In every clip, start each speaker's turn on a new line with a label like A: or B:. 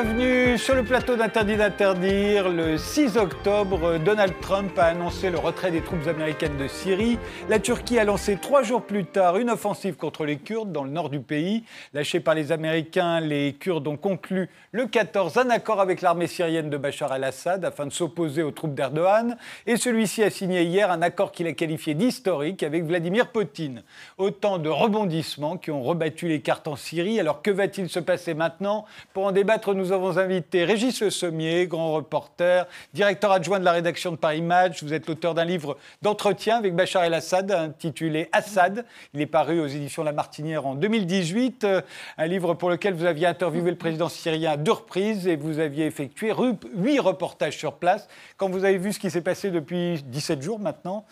A: Bienvenue sur le plateau d'Interdit d'interdire. Le 6 octobre, Donald Trump a annoncé le retrait des troupes américaines de Syrie. La Turquie a lancé trois jours plus tard une offensive contre les Kurdes dans le nord du pays. Lâchés par les Américains, les Kurdes ont conclu le 14 un accord avec l'armée syrienne de Bachar al-Assad afin de s'opposer aux troupes d'Erdogan. Et celui-ci a signé hier un accord qu'il a qualifié d'historique avec Vladimir Poutine. Autant de rebondissements qui ont rebattu les cartes en Syrie. Alors que va-t-il se passer maintenant? Pour en débattre, nous avons invité Régis Le Sommier, grand reporter, directeur adjoint de la rédaction de Paris Match. Vous êtes l'auteur d'un livre d'entretien avec Bachar el-Assad intitulé Assad. Il est paru aux éditions La Martinière en 2018. Euh, un livre pour lequel vous aviez interviewé le président syrien à deux reprises et vous aviez effectué huit reportages sur place. Quand vous avez vu ce qui s'est passé depuis 17 jours maintenant,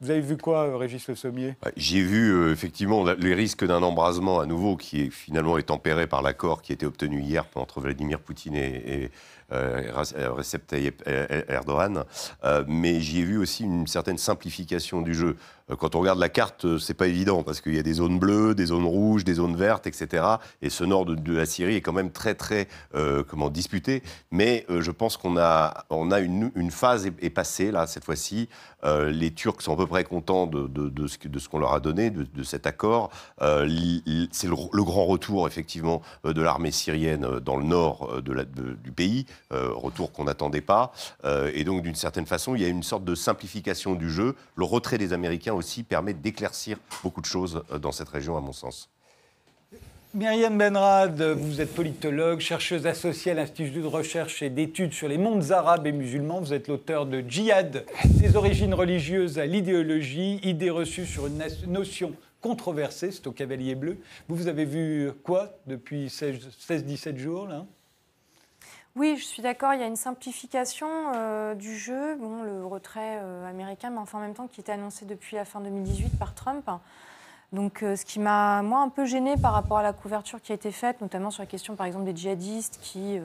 A: vous avez vu quoi, euh, Régis Le Sommier?
B: J'ai vu euh, effectivement les risques d'un embrasement à nouveau qui finalement est tempéré par l'accord qui a été obtenu hier entre Vladimir Poutine et, euh, Recep Tayyip Erdogan. mais j'y ai vu aussi une certaine simplification du jeu. Euh, quand on regarde la carte, euh, c'est pas évident parce qu'il y a des zones bleues, des zones rouges, des zones vertes, etc. Et ce nord de, la Syrie est quand même très très euh, comment disputé. Mais je pense qu'on a on a une, phase est, passée là cette fois-ci. les Turcs sont à peu près contents de, ce, qu'on leur a donné, de, cet accord. c'est le, grand retour effectivement de l'armée syrienne dans le nord du pays, retour qu'on n'attendait pas. et donc d'une certaine façon, il y a une sorte de simplification du jeu. Le retrait des Américains aussi permet d'éclaircir beaucoup de choses euh, dans cette région, à mon sens.
A: Myriam Benrad, vous êtes politologue, chercheuse associée à l'Institut de recherche et d'études sur les mondes arabes et musulmans. Vous êtes l'auteur de Djihad, des origines religieuses à l'idéologie, idées reçues sur une notion controversée, c'est au Cavalier Bleu. Vous, vous avez vu quoi depuis 16-17 jours là?
C: Oui, je suis d'accord. Il y a une simplification euh, du jeu, bon, le retrait euh, américain, mais enfin en même temps qui était annoncé depuis la fin 2018 par Trump. Donc, euh, ce qui m'a, moi, un peu gêné par rapport à la couverture qui a été faite, notamment sur la question, par exemple, des djihadistes qui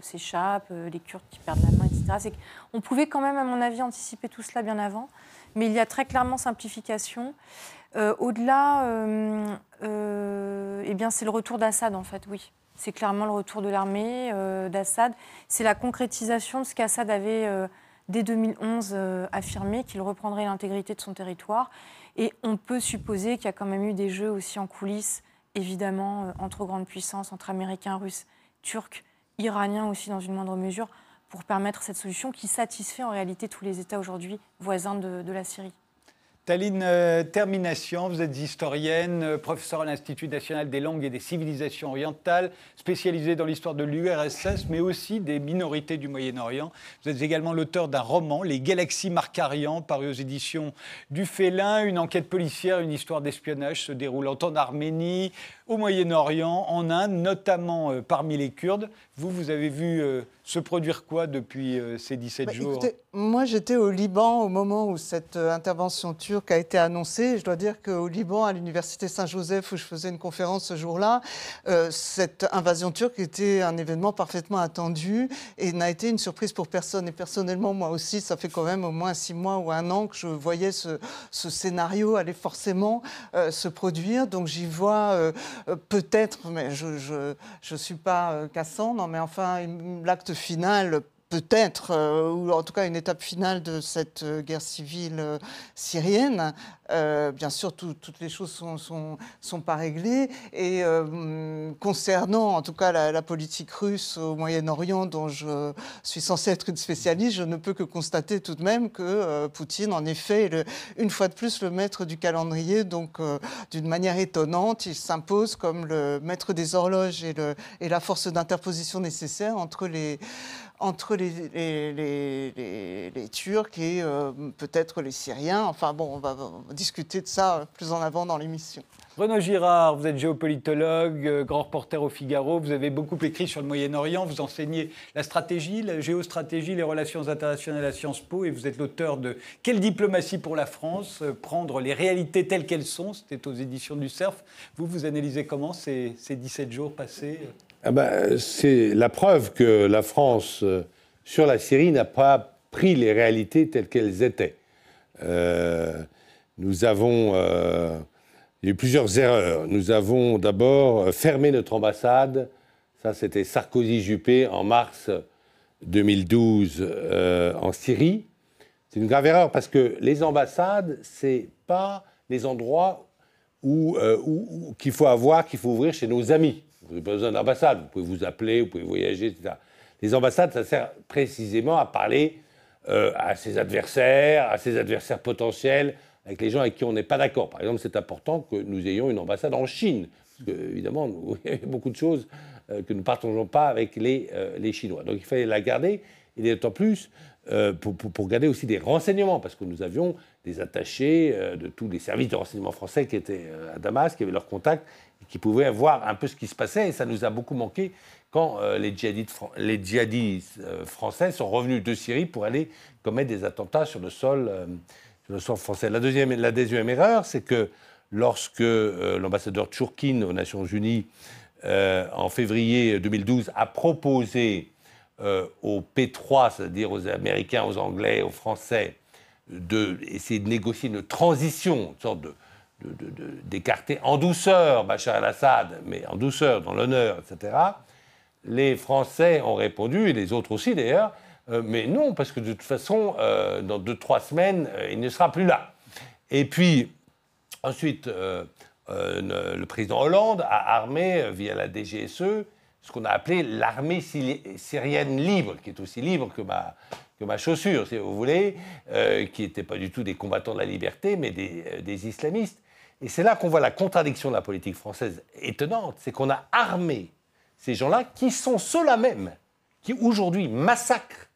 C: s'échappent, les Kurdes qui perdent la main, etc., c'est qu'on pouvait quand même, à mon avis, anticiper tout cela bien avant. Mais il y a très clairement simplification. Au-delà, eh bien, c'est le retour d'Assad, en fait, oui. C'est clairement le retour de l'armée euh, d'Assad. C'est la concrétisation de ce qu'Assad avait euh, dès 2011 euh, affirmé, qu'il reprendrait l'intégrité de son territoire. Et on peut supposer qu'il y a quand même eu des jeux aussi en coulisses, évidemment, entre grandes puissances, entre Américains, Russes, Turcs, Iraniens aussi dans une moindre mesure, pour permettre cette solution qui satisfait en réalité tous les États aujourd'hui voisins de la Syrie.
A: Taline euh, Termination, vous êtes historienne, euh, professeure à l'Institut national des langues et des civilisations orientales, spécialisée dans l'histoire de l'URSS, mais aussi des minorités du Moyen-Orient. Vous êtes également l'auteur d'un roman, Les Galaxies Marcarian, paru aux éditions du Félin. Une enquête policière, une histoire d'espionnage se déroulant en Arménie, au Moyen-Orient, en Inde, notamment euh, parmi les Kurdes. Vous, vous avez vu se produire quoi depuis euh, ces 17 bah, jours?
D: Moi, j'étais au Liban au moment où cette euh, intervention turque a été annoncée. Je dois dire qu'au Liban, à l'université Saint-Joseph, où je faisais une conférence ce jour-là, euh, cette invasion turque était un événement parfaitement attendu et n'a été une surprise pour personne. Et personnellement, moi aussi, ça fait quand même au moins six mois ou un an que je voyais ce, scénario aller forcément se produire. Donc j'y vois peut-être, mais je ne suis pas Cassandre, mais enfin, l'acte final peut-être, euh, ou en tout cas une étape finale de cette euh, guerre civile euh, syrienne. bien sûr, toutes les choses sont, sont, pas réglées. Et concernant en tout cas la, politique russe au Moyen-Orient, dont je suis censée être une spécialiste, je ne peux que constater tout de même que Poutine, en effet, est une fois de plus le maître du calendrier. Donc, d'une manière étonnante, il s'impose comme le maître des horloges et la force d'interposition nécessaire entre les entre les, Turcs et euh, peut-être les Syriens. Enfin bon, on va, discuter de ça plus en avant dans l'émission.
A: Renaud Girard, vous êtes géopolitologue, euh, grand reporter au Figaro, vous avez beaucoup écrit sur le Moyen-Orient, vous enseignez la stratégie, la géostratégie, les relations internationales à Sciences Po et vous êtes l'auteur de Quelle diplomatie pour la France euh, Prendre les réalités telles qu'elles sont, c'était aux éditions du CERF. Vous, vous analysez comment ces, ces 17 jours passés
E: ah ben, c'est la preuve que la France, euh, sur la Syrie, n'a pas pris les réalités telles qu'elles étaient. Euh, nous avons. Euh, eu plusieurs erreurs. Nous avons d'abord fermé notre ambassade Ça, c'était Sarkozy-Juppé en mars 2012 euh, en Syrie. C'est une grave erreur parce que les ambassades, c'est pas les endroits où- où- qu'il faut avoir, qu'il faut ouvrir chez nos amis. Vous n'avez pas besoin d'ambassade. Vous pouvez vous appeler, vous pouvez voyager, etc. Les ambassades, ça sert précisément à parler euh, à ses adversaires, à ses adversaires potentiels, avec les gens avec qui on n'est pas d'accord. Par exemple, c'est important que nous ayons une ambassade en Chine. Parce que, évidemment, nous- il y a beaucoup de choses euh, que nous ne partageons pas avec les, euh, les Chinois. Donc il fallait la garder, et d'autant plus pour, pour- garder aussi des renseignements, parce que nous avions des attachés de tous les services de renseignement français qui étaient à Damas, qui avaient leurs contacts, qui pouvaient voir un peu ce qui se passait, et ça nous a beaucoup manqué quand euh, les djihadistes, les djihadistes, euh, français sont revenus de Syrie pour aller commettre des attentats sur le sol, euh, sur le sol français. La deuxième, la deuxième erreur, c'est que lorsque l'ambassadeur Tchourkin aux Nations Unies, en février 2012, a proposé aux P3, c'est-à-dire aux Américains, aux Anglais, aux Français, d'essayer de négocier une transition, une sorte de, de- de- de- d'écarter en douceur Bachar el-Assad, mais en douceur, dans l'honneur, etc. Les Français ont répondu, et les autres aussi d'ailleurs, euh, mais non, parce que de toute façon, euh, dans deux, trois semaines, euh, il ne sera plus là. Et puis, ensuite, le président Hollande a armé, via la DGSE, ce qu'on a appelé l'armée syri- syrienne libre, qui est aussi libre que ma, que ma chaussure, si vous voulez, qui n'étaient pas du tout des combattants de la liberté, mais des islamistes. Et c'est là qu'on voit la contradiction de la politique française étonnante, c'est qu'on a armé ces gens-là qui sont ceux-là même qui aujourd'hui massacrent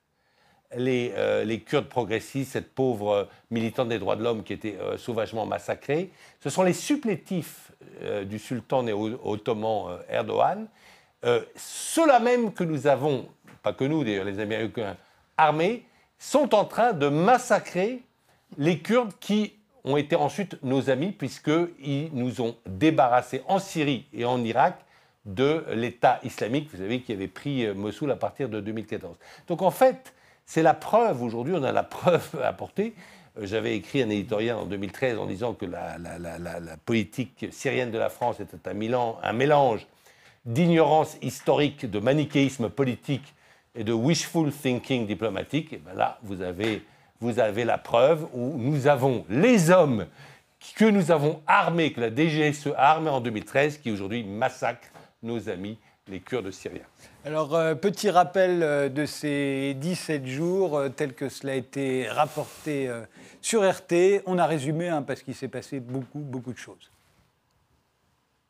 E: les, euh, les Kurdes progressistes, cette pauvre euh, militante des droits de l'homme qui était euh, sauvagement massacrée. Ce sont les supplétifs du sultan néo-ottoman Erdogan, ceux-là même que nous avons, pas que nous d'ailleurs, les Américains armés, sont en train de massacrer les Kurdes qui ont été ensuite nos amis puisqu'ils nous ont débarrassés en Syrie et en Irak de l'État islamique, vous savez, qui avait pris euh, Mossoul à partir de 2014. Donc en fait, c'est la preuve, aujourd'hui, on a la preuve à apporter. Euh, J'avais écrit un éditorial en 2013 en disant que la, politique syrienne de la France était un, milan- un mélange d'ignorance historique, de manichéisme politique et de wishful thinking diplomatique. Et ben là, vous avez, vous avez la preuve où nous avons les hommes que nous avons armés, que la DGSE a armés en 2013, qui aujourd'hui massacrent nos amis, les Kurdes syriens.
A: Alors, euh, petit rappel euh, de ces 17 jours, euh, tel que cela a été rapporté euh, sur RT. On a résumé, hein, parce qu'il s'est passé beaucoup, beaucoup de choses.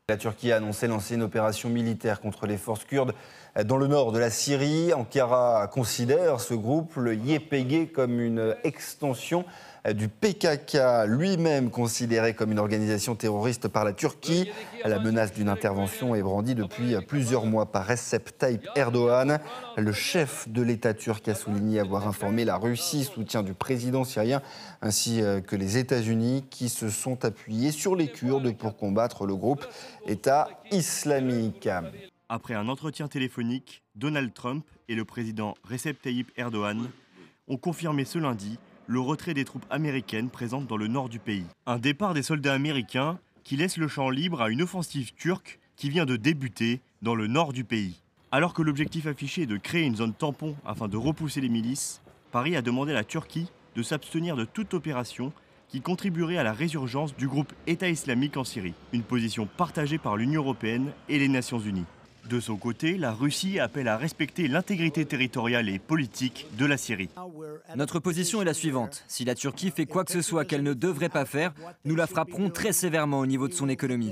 F: La Turquie a annoncé lancer une opération militaire contre les forces kurdes dans le nord de la Syrie. Ankara considère ce groupe, le YPG, comme une extension du PKK, lui-même considéré comme une organisation terroriste par la Turquie. La menace d'une intervention est brandie depuis plusieurs mois par Recep Tayyip Erdogan. Le chef de l'État turc a souligné avoir informé la Russie, soutien du président syrien, ainsi euh, que les États-Unis, qui se sont appuyés sur les Kurdes pour combattre le groupe État islamique.
G: Après un entretien téléphonique, Donald Trump et le président Recep Tayyip Erdogan ont confirmé ce lundi le retrait des troupes américaines présentes dans le nord du pays. Un départ des soldats américains qui laisse le champ libre à une offensive turque qui vient de débuter dans le nord du pays. Alors que l'objectif affiché est de créer une zone tampon afin de repousser les milices, Paris a demandé à la Turquie de s'abstenir de toute opération qui contribuerait à la résurgence du groupe État islamique en Syrie, une position partagée par l'Union européenne et les Nations unies. De son côté, la Russie appelle à respecter l'intégrité territoriale et politique de la Syrie.
H: Notre position est la suivante. Si la Turquie fait quoi que ce soit qu'elle ne devrait pas faire, nous la frapperons très sévèrement au niveau de son économie.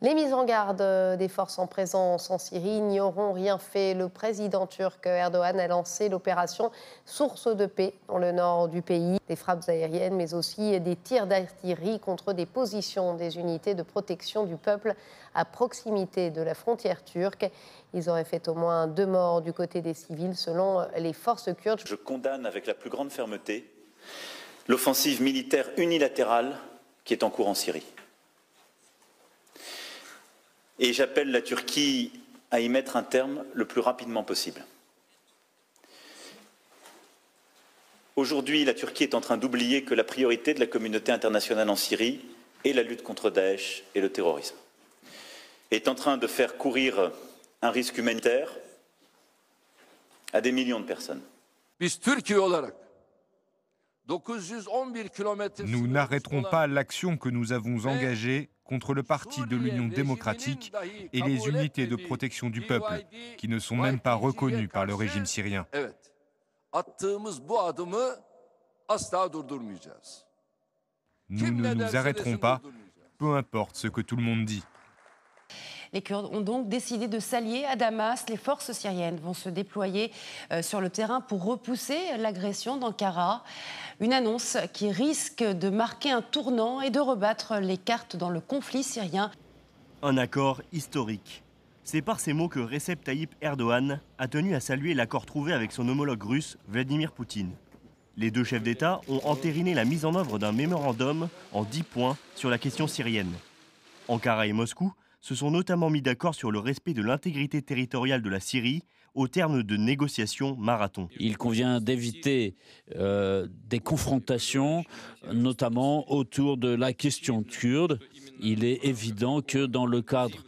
I: Les mises en garde euh, des forces en présence en Syrie n'y auront rien fait. Le président turc Erdogan a lancé l'opération Source de paix dans le nord du pays. Des frappes aériennes, mais aussi des tirs d'artillerie contre des positions des unités de protection du peuple à proximité de la frontière turque. Ils auraient fait au moins deux morts du côté des civils, selon les forces kurdes.
J: Je condamne avec la plus grande fermeté l'offensive militaire unilatérale qui est en cours en Syrie. Et j'appelle la Turquie à y mettre un terme le plus rapidement possible. Aujourd'hui, la Turquie est en train d'oublier que la priorité de la communauté internationale en Syrie est la lutte contre Daesh et le terrorisme. Est en train de faire courir un risque humanitaire à des millions de personnes.
K: Nous n'arrêterons pas l'action que nous avons engagée contre le parti de l'Union démocratique et les unités de protection du peuple, qui ne sont même pas reconnues par le régime syrien. Nous ne nous arrêterons pas, peu importe ce que tout le monde dit.
L: Les Kurdes ont donc décidé de s'allier à Damas. Les forces syriennes vont se déployer euh, sur le terrain pour repousser l'agression d'Ankara. Une annonce qui risque de marquer un tournant et de rebattre les cartes dans le conflit syrien.
G: Un accord historique. C'est par ces mots que Recep Tayyip Erdogan a tenu à saluer l'accord trouvé avec son homologue russe, Vladimir Poutine. Les deux chefs d'État ont entériné la mise en œuvre d'un mémorandum en 10 points sur la question syrienne. Ankara et Moscou se sont notamment mis d'accord sur le respect de l'intégrité territoriale de la Syrie au terme de négociations marathon.
M: Il convient d'éviter euh, des confrontations, notamment autour de la question kurde. Il est évident que dans le cadre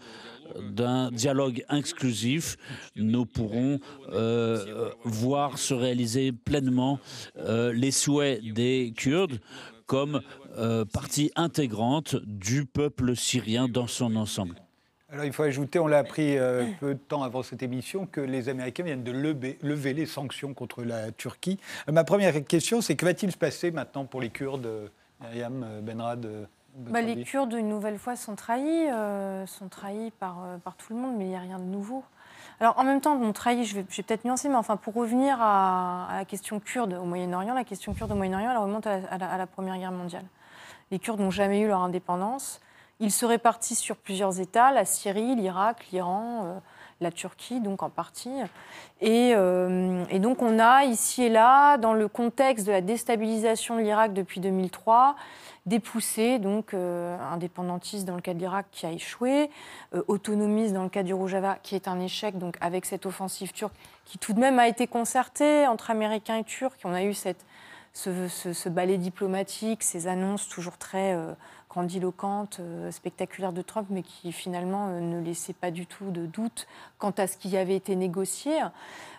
M: d'un dialogue exclusif, nous pourrons euh, voir se réaliser pleinement euh, les souhaits des Kurdes comme partie intégrante du peuple syrien dans son ensemble.
A: Alors il faut ajouter, on l'a appris euh, peu de temps avant cette émission, que les Américains viennent de lever, les sanctions contre la Turquie. Euh, ma première question, c'est que va-t-il se passer maintenant pour les Kurdes, euh, Myriam Benrad
C: bah, les Kurdes, une nouvelle fois, sont trahis, sont trahis par, par tout le monde, mais il n'y a rien de nouveau. Alors en même temps, bon, trahis, je vais, peut-être nuancer, mais enfin, pour revenir à, la question kurde au Moyen-Orient, la question kurde au Moyen-Orient, elle remonte à la Première Guerre mondiale. Les Kurdes n'ont jamais eu leur indépendance. Ils se répartissent sur plusieurs États, la Syrie, l'Irak, l'Iran, euh, la Turquie, donc en partie. Euh, et, donc on a ici et là, dans le contexte de la déstabilisation de l'Irak depuis 2003, des poussées, donc euh, indépendantistes dans le cas de l'Irak qui a échoué, autonomistes dans le cas du Rojava qui est un échec, donc avec cette offensive turque qui tout de même a été concertée entre Américains et Turcs. On a eu ce, ce, ballet diplomatique, ces annonces toujours très grandiloquente, euh, spectaculaire de Trump, mais qui finalement euh, ne laissait pas du tout de doute quant à ce qui avait été négocié.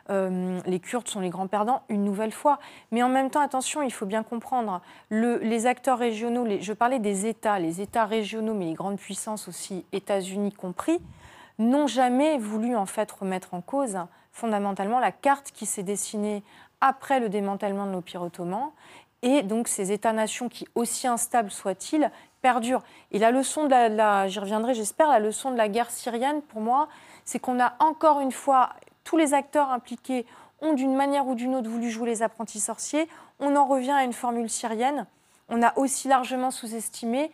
C: Euh, les Kurdes sont les grands perdants une nouvelle fois. Mais en même temps, attention, il faut bien comprendre, les acteurs régionaux, je parlais des États, les États régionaux, mais les grandes puissances aussi, États-Unis compris, n'ont jamais voulu en fait remettre en cause fondamentalement la carte qui s'est dessinée après le démantèlement de l'Empire ottoman. Et donc ces États-nations qui, aussi instables soient-ils, Et la leçon de la, j'y reviendrai, j'espère, la leçon de la guerre syrienne, pour moi, c'est qu'on a encore une fois, tous les acteurs impliqués ont d'une manière ou d'une autre voulu jouer les apprentis sorciers. On en revient à une formule syrienne. On a aussi largement sous-estimé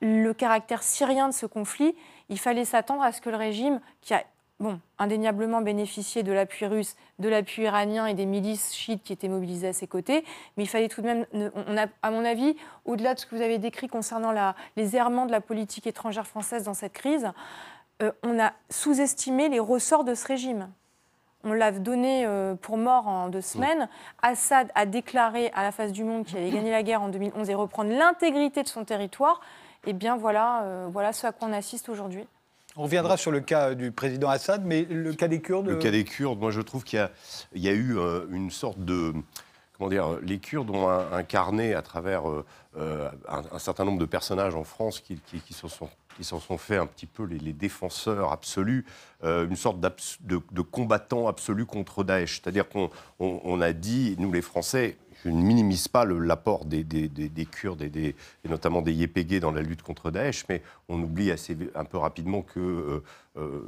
C: le caractère syrien de ce conflit. Il fallait s'attendre à ce que le régime, qui a bon, indéniablement bénéficié de l'appui russe, de l'appui iranien et des milices chiites qui étaient mobilisées à ses côtés. Mais il fallait tout de même, on a, à mon avis, au-delà de ce que vous avez décrit concernant la, les errements de la politique étrangère française dans cette crise, euh, on a sous-estimé les ressorts de ce régime. On l'a donné euh, pour mort en deux semaines. Assad a déclaré à la face du monde qu'il allait gagner la guerre en 2011 et reprendre l'intégrité de son territoire. Eh bien voilà, euh, voilà ce à quoi on assiste aujourd'hui.
A: On reviendra sur le cas du président Assad, mais le cas des Kurdes
B: Le cas des Kurdes, moi je trouve qu'il y, a eu euh, une sorte de... Comment dire Les Kurdes ont incarné à travers euh, euh, un, certain nombre de personnages en France qui, qui, se sont qui s'en sont fait un petit peu les, défenseurs absolus, une sorte de, combattants absolus contre Daesh. C'est-à-dire qu'on a dit, nous les Français, je ne minimise pas l'apport des, Kurdes et, notamment des YPG dans la lutte contre Daesh, mais on oublie assez, un peu rapidement que euh, euh,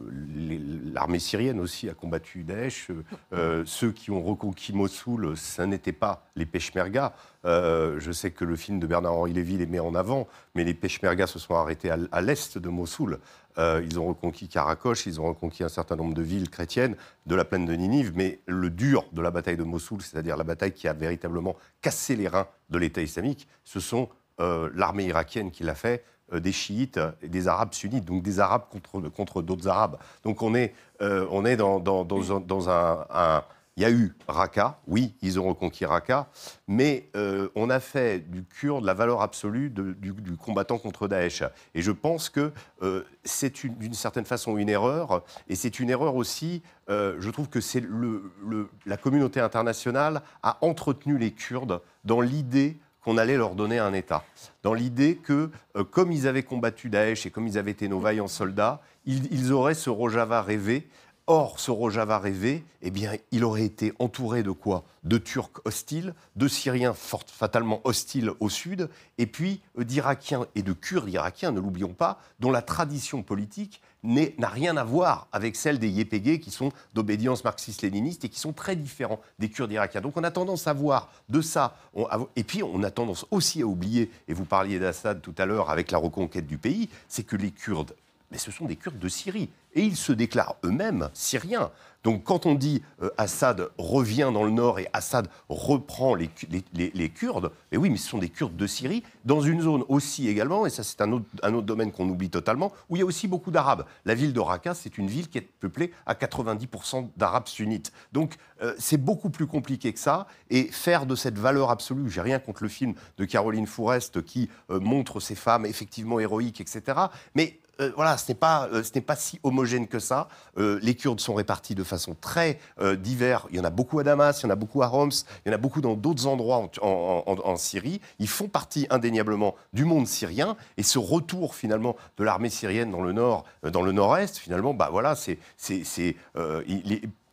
B: l'armée syrienne aussi a combattu Daesh. Euh, ceux qui ont reconquis Mossoul, ça n'était pas les Peshmerga. je sais que le film de Bernard-Henri Lévy les met en avant, mais les Peshmerga se sont arrêtés à l'est de Mossoul. Euh, ils ont reconquis Karakosh, ils ont reconquis un certain nombre de villes chrétiennes de la plaine de Ninive, mais le dur de la bataille de Mossoul, c'est-à-dire la bataille qui a véritablement cassé les reins de l'État islamique, ce sont euh, l'armée irakienne qui l'a fait, euh, des chiites et des arabes sunnites, donc des arabes contre, contre d'autres arabes. Donc on est, on est dans, dans, un, il y a eu Raqqa, oui, ils ont reconquis Raqqa, mais euh, on a fait du Kurde la valeur absolue du, combattant contre Daesh. Et je pense que euh, c'est une- d'une certaine façon une erreur, et c'est une erreur aussi, euh, je trouve que c'est le, la communauté internationale a entretenu les Kurdes dans l'idée qu'on allait leur donner un État. Dans l'idée que, comme ils avaient combattu Daesh et comme ils avaient été nos vaillants soldats, ils, ils auraient ce Rojava rêvé. Or, ce Rojava rêvé, eh bien, il aurait été entouré de quoi? De Turcs hostiles, de Syriens fatalement hostiles au sud, et puis euh, d'Irakiens et de Kurdes irakiens, ne l'oublions pas, dont la tradition politique n'a rien à voir avec celle des YPG qui sont d'obédience marxiste-léniniste et qui sont très différents des Kurdes irakiens. Donc on a tendance à voir de ça. et puis on a tendance aussi à oublier, et vous parliez d'Assad tout à l'heure avec la reconquête du pays, c'est que les Kurdes, mais ce sont des Kurdes de Syrie. Et ils se déclarent eux-mêmes syriens. Donc quand on dit euh, Assad revient dans le nord et Assad reprend les, les Kurdes, mais oui, mais ce sont des Kurdes de Syrie, dans une zone aussi également, et ça c'est un autre, un autre domaine qu'on oublie totalement, où il y a aussi beaucoup d'Arabes. La ville de Raqqa, c'est une ville qui est peuplée à 90% d'Arabes sunnites. Donc euh, c'est beaucoup plus compliqué que ça, et faire de cette valeur absolue, j'ai rien contre le film de Caroline Fourest qui euh, montre ces femmes effectivement héroïques, etc. Mais euh, voilà, ce n'est pas, euh, pas si homogène que ça. Euh, les Kurdes sont répartis de façon très diverse. Il y en a beaucoup à Damas, il y en a beaucoup à Homs, il y en a beaucoup dans d'autres endroits en, Syrie. Ils font partie indéniablement du monde syrien. Et ce retour finalement de l'armée syrienne dans le nord, dans le nord-est, finalement, bah voilà, c'est, c'est,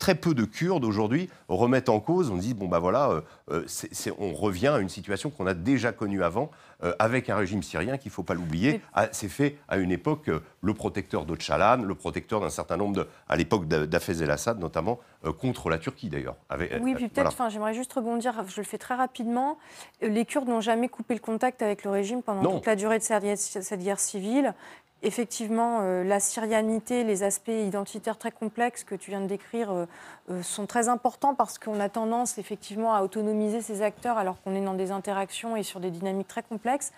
B: très peu de Kurdes aujourd'hui remettent en cause. On dit bon bah voilà, euh, euh, on revient à une situation qu'on a déjà connue avant euh, avec un régime syrien qu'il faut pas l'oublier. Ah, C'est fait à une époque euh, le protecteur d'Öcalan, le protecteur d'un certain nombre de, à l'époque d'A- d'Hafez el-Assad notamment contre la Turquie d'ailleurs.
C: Oui, puis peut-être,
B: voilà.
C: j'aimerais juste rebondir, je le fais très rapidement. Les Kurdes n'ont jamais coupé le contact avec le régime pendant
B: Non.
C: toute la durée de cette guerre civile. Effectivement, euh, la syrianité, les aspects identitaires très complexes que tu viens de décrire euh, euh, sont très importants parce qu'on a tendance effectivement à autonomiser ces acteurs alors qu'on est dans des interactions et sur des dynamiques très complexes.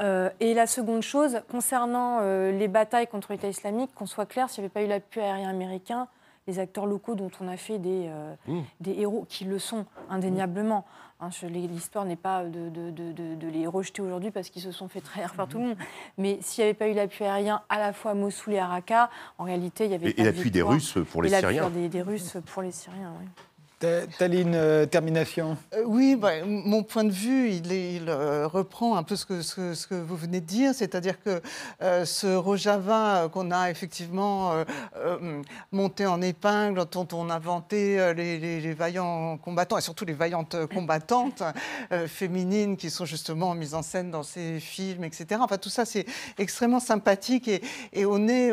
C: Euh, et la seconde chose, concernant euh, les batailles contre l'État islamique, qu'on soit clair, s'il n'y avait pas eu l'appui aérien américain, les acteurs locaux dont on a fait des, euh,
B: Mmh.
C: des héros, qui le sont indéniablement. Hein, L'histoire n'est pas de, de- de- de- de les rejeter aujourd'hui parce qu'ils se sont fait trahir par tout le monde. Mais s'il n'y avait pas eu l'appui aérien à la fois à Mossoul et à Raqqa, en réalité, il y avait
B: Et- et l'appui des. Russes pour les
C: Et
B: Syriens.
C: des, des Russes pour les Syriens, oui.
A: Ta- Taline, euh, termination?
D: Euh, oui, bah, mon point de vue, il, euh, reprend un peu ce que, vous venez de dire, c'est-à-dire que ce Rojava qu'on a effectivement monté en épingle, dont on a vanté les, les- les vaillants combattants, et surtout les vaillantes combattantes féminines qui sont justement mises en scène dans ces films, etc. Enfin, tout ça, c'est extrêmement sympathique et, on est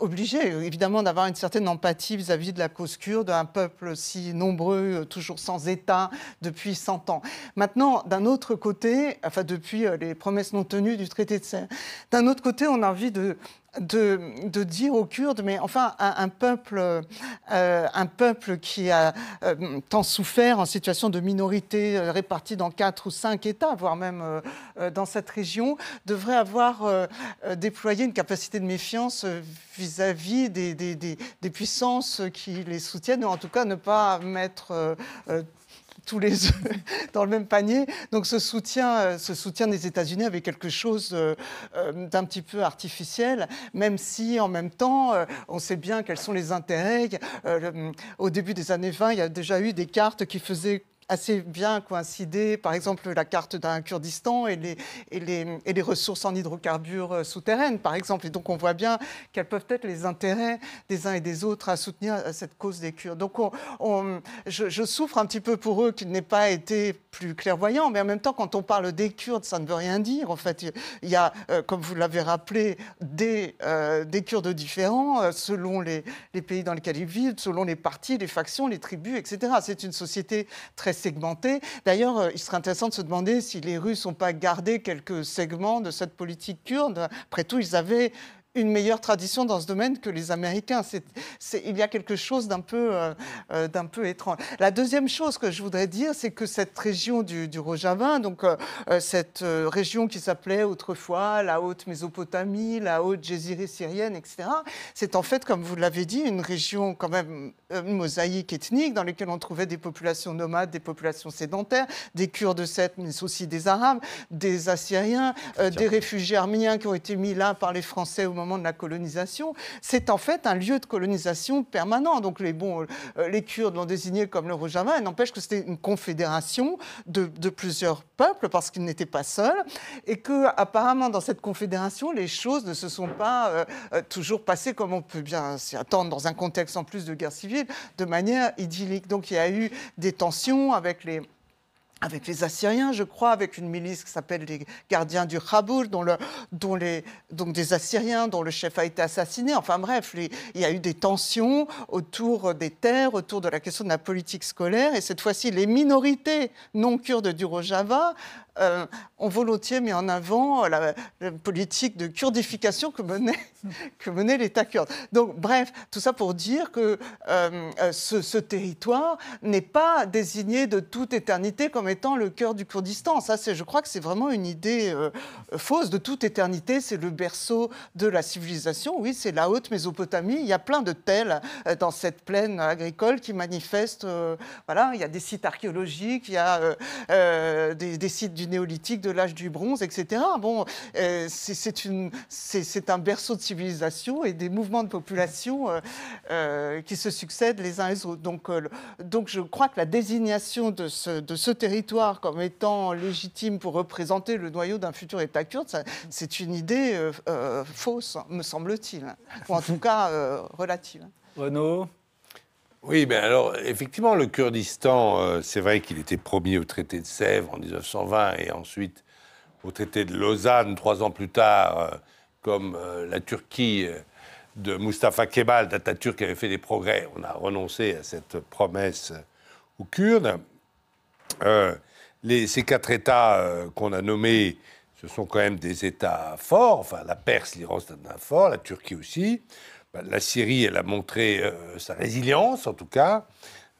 D: obligé, évidemment, d'avoir une certaine empathie vis-à-vis de la cause kurde, un peuple si nombreux, euh, toujours sans État, depuis 100 ans. Maintenant, d'un autre côté, enfin, depuis euh, les promesses non tenues du traité de d'un autre côté, on a envie de, de, dire aux Kurdes, mais enfin, un, un peuple, euh, un peuple qui a euh, tant souffert en situation de minorité euh, répartie dans quatre ou cinq États, voire même euh, dans cette région, devrait avoir déployé une capacité de méfiance vis-à-vis des, puissances qui les soutiennent, ou en tout cas ne pas mettre tous les œufs dans le même panier. Donc ce soutien, euh, ce soutien des États-Unis avait quelque chose euh, euh, d'un petit peu artificiel, même si en même temps, on sait bien quels sont les intérêts. Au début des années 20, il y a déjà eu des cartes qui faisaient assez bien coïncider, par exemple, la carte d'un Kurdistan et les, et, les, et les ressources en hydrocarbures euh, souterraines, par exemple. Et donc, on voit bien quels peuvent être les intérêts des uns et des autres à soutenir euh, cette cause des Kurdes. Donc, on- je, souffre un petit peu pour eux qu'ils n'aient pas été plus clairvoyants, mais en même temps, quand on parle des Kurdes, ça ne veut rien dire. En fait, il y a, euh, comme vous l'avez rappelé, des, des Kurdes différents selon les, les pays dans lesquels ils vivent, selon les partis, les factions, les tribus, etc. C'est une société très D'ailleurs, euh, il serait intéressant de se demander si les Russes n'ont pas gardé quelques segments de cette politique kurde. Après tout, ils avaient une meilleure tradition dans ce domaine que les Américains. Il y a quelque chose d'un peu, euh, euh, d'un peu étrange. La deuxième chose que je voudrais dire, c'est que cette région du, du Rojava, donc euh, cette région qui s'appelait autrefois la Haute Mésopotamie, la Haute Jésirée syrienne, etc., c'est en fait, comme vous l'avez dit, une région quand même mosaïque ethnique dans laquelle on trouvait des populations nomades, des populations sédentaires, des Kurdes celte, mais aussi des Arabes, des Assyriens, des réfugiés arméniens qui ont été mis là par les Français au moment de la colonisation, c'est en fait un lieu de colonisation permanent. Donc les, bon, euh, les Kurdes l'ont désigné comme le Rojava, et n'empêche que c'était une confédération de, plusieurs peuples parce qu'ils n'étaient pas seuls, et que apparemment dans cette confédération, les choses ne se sont pas euh, euh, toujours passées comme on peut bien s'y attendre dans un contexte en plus de guerre civile, de manière idyllique. Donc il y a eu des tensions avec les avec les Assyriens, je crois, avec une milice qui s'appelle les gardiens du Khabour, dont, le, dont les, donc des Assyriens dont le chef a été assassiné. Enfin bref, il y a eu des tensions autour des terres, autour de la question de la politique scolaire. Et cette fois-ci, les minorités non kurdes du Rojava euh, ont volontiers mis en avant la, politique de kurdification que menait, l'État kurde. Donc, bref, tout ça pour dire que euh, euh, ce, territoire n'est pas désigné de toute éternité comme étant le cœur du Kurdistan. Ça, je crois que c'est vraiment une idée fausse. De toute éternité, c'est le berceau de la civilisation. Oui, c'est la haute Mésopotamie. Il y a plein de tels dans cette plaine agricole qui manifestent. voilà, il y a des sites archéologiques, il y a des, des sites du néolithique, de l'âge du bronze, etc. Bon, euh, c'est un berceau de civilisation et des mouvements de population euh, euh, qui se succèdent les uns les autres. Donc, donc je crois que la désignation de ce, de ce territoire comme étant légitime pour représenter le noyau d'un futur État kurde, c'est une idée fausse, me semble-t-il, ou en tout cas relative.
A: Renaud?
E: Oui, mais alors, effectivement, le Kurdistan, euh, c'est vrai qu'il était promis au traité de Sèvres en 1920 et ensuite au traité de Lausanne, trois ans plus tard, euh, comme euh, la Turquie de Mustafa Kemal, d'Atatürk, avait fait des progrès. On a renoncé à cette promesse aux Kurdes. Ces quatre États qu'on a nommés, ce sont quand même des États forts. Enfin, la Perse, l'Iran, c'est un fort, la Turquie aussi. Bah, la Syrie, elle a montré euh, sa résilience, en tout cas,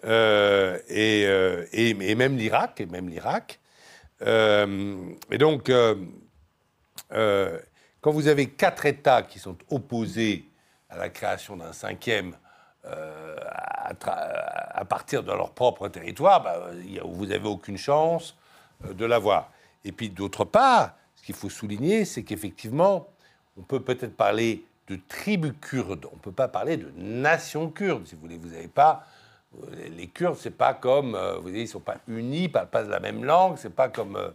E: euh, euh, et, même l'Irak, et même l'Irak. et donc, quand vous avez quatre États qui sont opposés à la création d'un cinquième à, partir de leur propre territoire, bah, vous n'avez aucune chance de l'avoir. Et puis, d'autre part, ce qu'il faut souligner, c'est qu'effectivement, on peut peut-être parler de tribus kurdes. On ne peut pas parler de nation kurde, si vous voulez. Vous n'avez pas. Les Kurdes, c'est pas comme. Euh, vous voyez, ils ne sont pas unis, pas la même langue. C'est pas comme. Euh,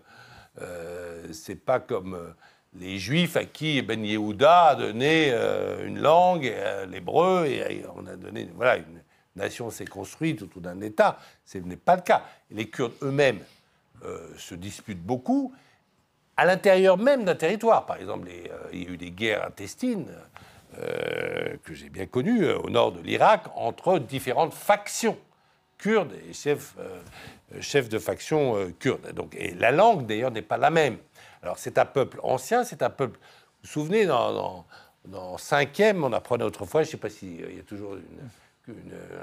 E: euh, c'est pas comme les Juifs à qui Ben Yehuda a donné une langue, l'hébreu, et on a donné. Voilà, une nation s'est construite autour d'un État. Ce n'est pas le cas. Les Kurdes eux-mêmes se disputent beaucoup à l'intérieur même d'un territoire. Par exemple, il y a eu des guerres intestines euh, que j'ai bien connu euh, au nord de l'Irak entre différentes factions kurdes et chefs, euh, de factions kurdes. Donc, et la langue, d'ailleurs, n'est pas la même. Alors, c'est un peuple ancien, c'est un peuple. Vous vous souvenez, dans, dans, 5e, on apprenait autrefois, je ne sais pas s'il y a toujours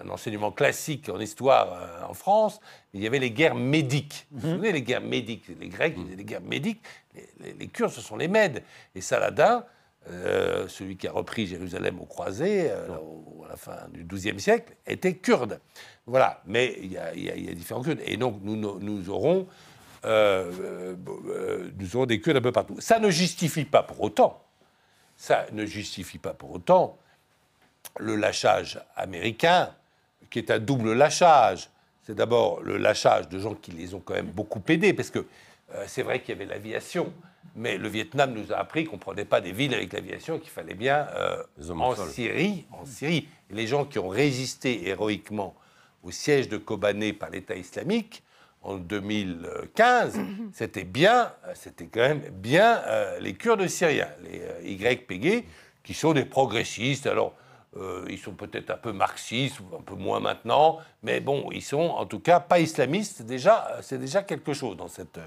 E: un enseignement classique en histoire en France, il y avait les guerres médiques. Vous vous mhm. souvenez, les guerres médiques Les Grecs disaient les guerres médiques, les, les Kurdes, ce sont les Mèdes. Et Saladin, euh, celui qui a repris Jérusalem aux croisés, euh, à la fin du XIIe siècle, était kurde. Voilà, mais il y, a, différents Kurdes. Et donc, nous, nous, aurons, euh, nous aurons des Kurdes un peu partout. Ça ne justifie pas pour autant, ça ne justifie pas pour autant le lâchage américain, qui est un double lâchage. C'est d'abord le lâchage de gens qui les ont quand même beaucoup aidés, parce que c'est vrai qu'il y avait l'aviation, mais le Vietnam nous a appris qu'on ne prenait pas des villes avec l'aviation, qu'il fallait bien euh, en Syrie, en Syrie. les gens qui ont résisté héroïquement au siège de Kobané par l'État islamique en 2015, c'était bien, c'était quand même bien euh, les Kurdes syriens, les euh, YPG, qui sont des progressistes. Alors, ils sont peut-être un peu marxistes, un peu moins maintenant, mais bon, ils sont en tout cas pas islamistes. Déjà, c'est déjà quelque chose dans cette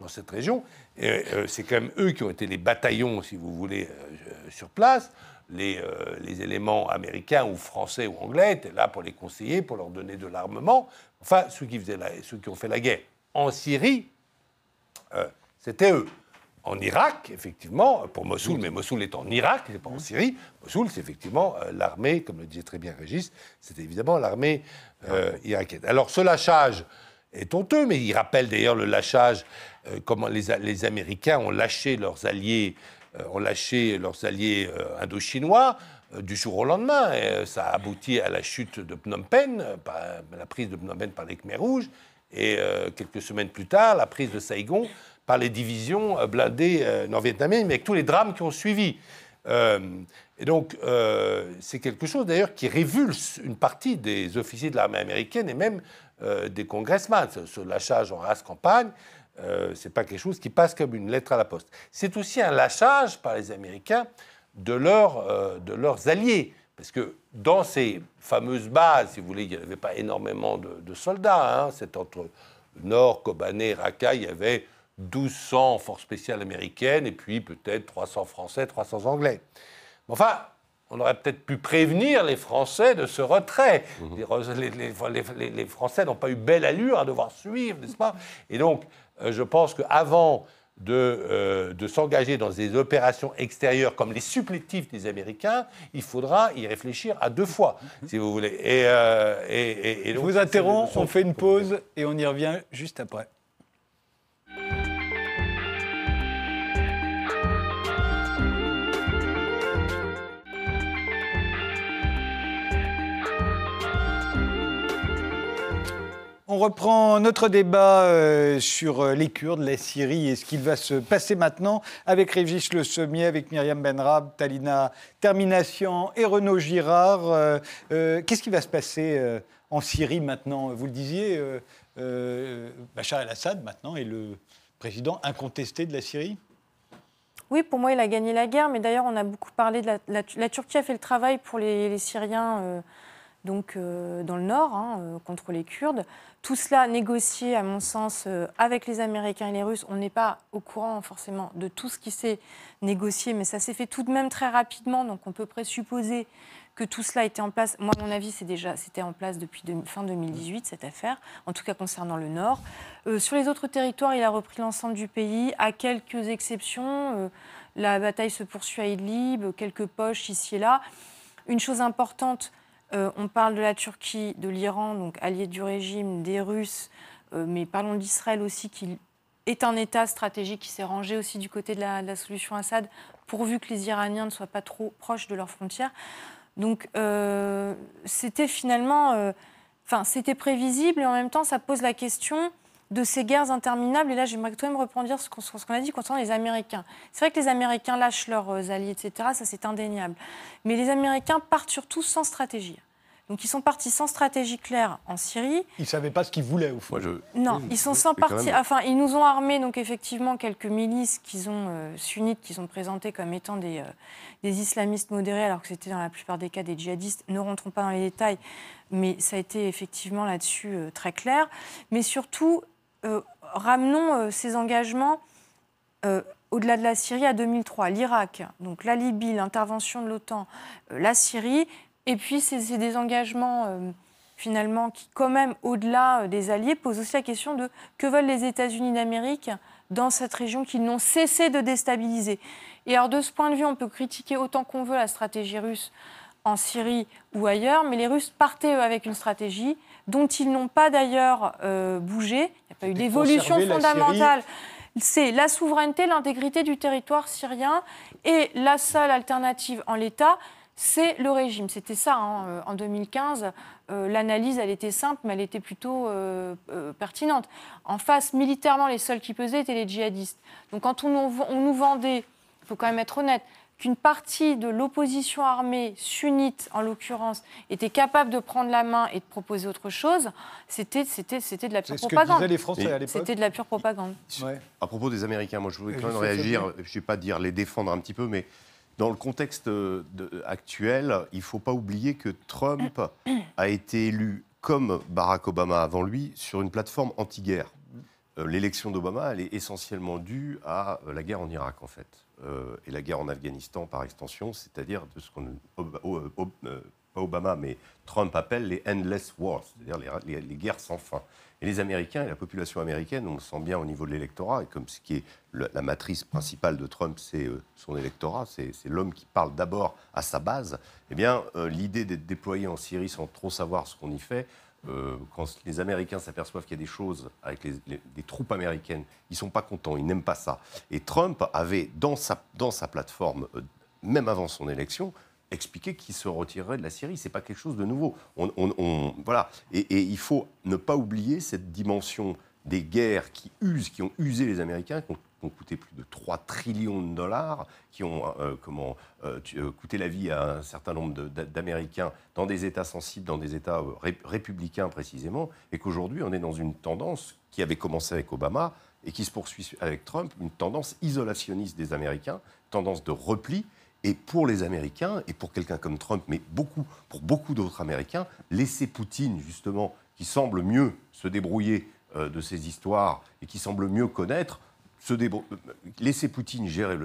E: dans cette région. Euh, c'est quand même eux qui ont été les bataillons, si vous voulez, euh, sur place. Les, euh, les éléments américains ou français ou anglais étaient là pour les conseiller, pour leur donner de l'armement. Enfin, ceux qui, faisaient ceux qui ont fait la guerre en Syrie, euh, c'était eux. En Irak, effectivement, pour Mossoul, mais Mossoul est en Irak, c'est pas en Syrie. Mossoul, c'est effectivement euh, l'armée, comme le disait très bien Régis, c'était évidemment l'armée euh, irakienne. Alors ce lâchage est honteux, mais il rappelle d'ailleurs le lâchage, euh, comment les, Américains ont lâché leurs alliés, euh, ont lâché leurs alliés indochinois du jour au lendemain. Et, ça a abouti à la chute de Phnom Penh, la prise de Phnom Penh par les Khmers rouges, et quelques semaines plus tard, la prise de Saigon par les divisions euh, blindées euh, nord-vietnamiennes, mais avec tous les drames qui ont suivi. Euh, et donc, c'est quelque chose d'ailleurs qui révulse une partie des officiers de l'armée américaine et même des congressmen. Ce, lâchage en race campagne, c'est pas quelque chose qui passe comme une lettre à la poste. C'est aussi un lâchage par les Américains de, leurs, euh, de leurs alliés. Parce que dans ces fameuses bases, si vous voulez, il n'y avait pas énormément de, soldats. hein. C'est entre Nord, Kobané, Raqqa, il y avait 1200 forces spéciales américaines et puis peut-être 300 Français, 300 Anglais. Enfin, on aurait peut-être pu prévenir les Français de ce retrait. Les, les- les- les- les Français n'ont pas eu belle allure à devoir suivre, n'est-ce pas? Et donc, euh, je pense qu'avant de, euh, de s'engager dans des opérations extérieures comme les supplétifs des Américains, il faudra y réfléchir à deux fois, si vous voulez. Et, euh, et- et- et
A: Je vous interromps, on fait une pause et on y revient juste après. On reprend notre débat euh, sur euh, les Kurdes, la Syrie et ce qu'il va se passer maintenant avec Régis Le Sommier, avec Myriam Benrab, Talina Termination et Renaud Girard. Euh, Qu'est-ce qui va se passer en Syrie maintenant? Vous le disiez, Bachar el-Assad maintenant est le président incontesté de la Syrie?
C: Oui, pour moi, il a gagné la guerre, mais d'ailleurs, on a beaucoup parlé de la, la- la Turquie a fait le travail pour les, Syriens donc, euh, dans le nord, hein, euh, contre les Kurdes. Tout cela négocié, à mon sens, euh, avec les Américains et les Russes. On n'est pas au courant forcément de tout ce qui s'est négocié, mais ça s'est fait tout de même très rapidement, donc on peut présupposer que tout cela était en place. Moi, à mon avis, c'est déjà, c'était en place depuis de- fin 2018, cette affaire, en tout cas concernant le Nord. Sur les autres territoires, il a repris l'ensemble du pays, à quelques exceptions. La bataille se poursuit à Idlib, quelques poches ici et là. Une chose importante, euh, on parle de la Turquie, de l'Iran, donc allié du régime, des Russes, euh, mais parlons d'Israël aussi, qui est un État stratégique qui s'est rangé aussi du côté de la, solution Assad, pourvu que les Iraniens ne soient pas trop proches de leurs frontières. Donc euh, c'était finalement, enfin c'était prévisible et en même temps ça pose la question de ces guerres interminables. Et là j'aimerais quand même reprendre ce qu'on ce qu'on a dit concernant les Américains. C'est vrai que les Américains lâchent leurs euh, alliés, etc. Ça c'est indéniable. Mais les Américains partent surtout sans stratégie. Donc ils sont partis sans stratégie claire en Syrie.
A: Ils ne savaient pas ce qu'ils voulaient au fond.
B: Moi, je-
C: Non, ils sont sans parti.
B: même.
C: Enfin, ils nous ont armés donc effectivement quelques milices qu'ils ont euh, sunnites, qu'ils ont présentées comme étant des, euh, des islamistes modérés, alors que c'était dans la plupart des cas des djihadistes. Ne rentrons pas dans les détails, mais ça a été effectivement là-dessus euh, très clair. Mais surtout, euh, ramenons euh, ces engagements euh, au-delà de la Syrie à 2003, l'Irak, donc la Libye, l'intervention de l'OTAN, euh, la Syrie, et puis c'est c'est des engagements euh, finalement qui, quand même, au-delà euh, des alliés, posent aussi la question de que veulent les États-Unis d'Amérique dans cette région qu'ils n'ont cessé de déstabiliser. Et alors de ce point de vue, on peut critiquer autant qu'on veut la stratégie russe en Syrie ou ailleurs, mais les Russes partaient eux, avec une stratégie dont ils n'ont pas d'ailleurs euh, bougé. Il n'y a pas eu d'évolution fondamentale. C'est la souveraineté, l'intégrité du territoire syrien et la seule alternative en l'état, c'est le régime. C'était ça hein, euh, en 2015. euh, L'analyse, elle était simple, mais elle était plutôt euh, euh, pertinente. En face, militairement, les seuls qui pesaient étaient les djihadistes. Donc quand on nous, on nous vendait, il faut quand même être honnête, qu'une partie de l'opposition armée sunnite, en l'occurrence, était capable de prendre la main et de proposer autre chose, c'était c'était c'était de la pure
A: C'est ce que
C: propagande.
A: disaient les Français à l'époque.
C: C'était de la pure propagande.
A: Ouais.
B: À propos des Américains, moi je voulais quand même réagir, je ne vais pas dire les défendre un petit peu, mais dans le contexte euh, de- actuel, il ne faut pas oublier que Trump a été élu comme Barack Obama avant lui sur une plateforme anti-guerre. Euh, L'élection d'Obama, elle est essentiellement due à euh, la guerre en Irak, en fait. Euh, et la guerre en Afghanistan par extension, c'est-à-dire de ce qu'on euh, pas Obama, mais Trump appelle les endless wars, c'est-à-dire les, guerres sans fin. Et les Américains et la population américaine, on le sent bien au niveau de l'électorat, et comme ce qui est la matrice principale de Trump, c'est euh, son électorat, c'est l'homme qui parle d'abord à sa base, eh bien, l'idée d'être déployé en Syrie sans trop savoir ce qu'on y fait, euh, quand les Américains s'aperçoivent qu'il y a des choses avec les, troupes américaines, ils sont pas contents, ils n'aiment pas ça. Et Trump avait dans sa, dans sa plateforme, euh, même avant son élection, expliqué qu'il se retirerait de la Syrie. C'est pas quelque chose de nouveau. Voilà. Et, et il faut ne pas oublier cette dimension des guerres qui usent, qui ont usé les Américains, qui ont, qui ont coûté plus de 3 trillions de dollars, qui ont euh, comment, euh, tu- euh, coûté la vie à un certain nombre d'Américains dans des États sensibles, dans des États ré- républicains précisément, et qu'aujourd'hui on est dans une tendance qui avait commencé avec Obama et qui se poursuit avec Trump, une tendance isolationniste des Américains, tendance de repli. Et pour les Américains, et pour quelqu'un comme Trump, mais beaucoup, pour beaucoup d'autres Américains, laisser Poutine, justement, qui semble mieux se débrouiller de ces histoires et qui semble mieux connaître, laisser Poutine gérer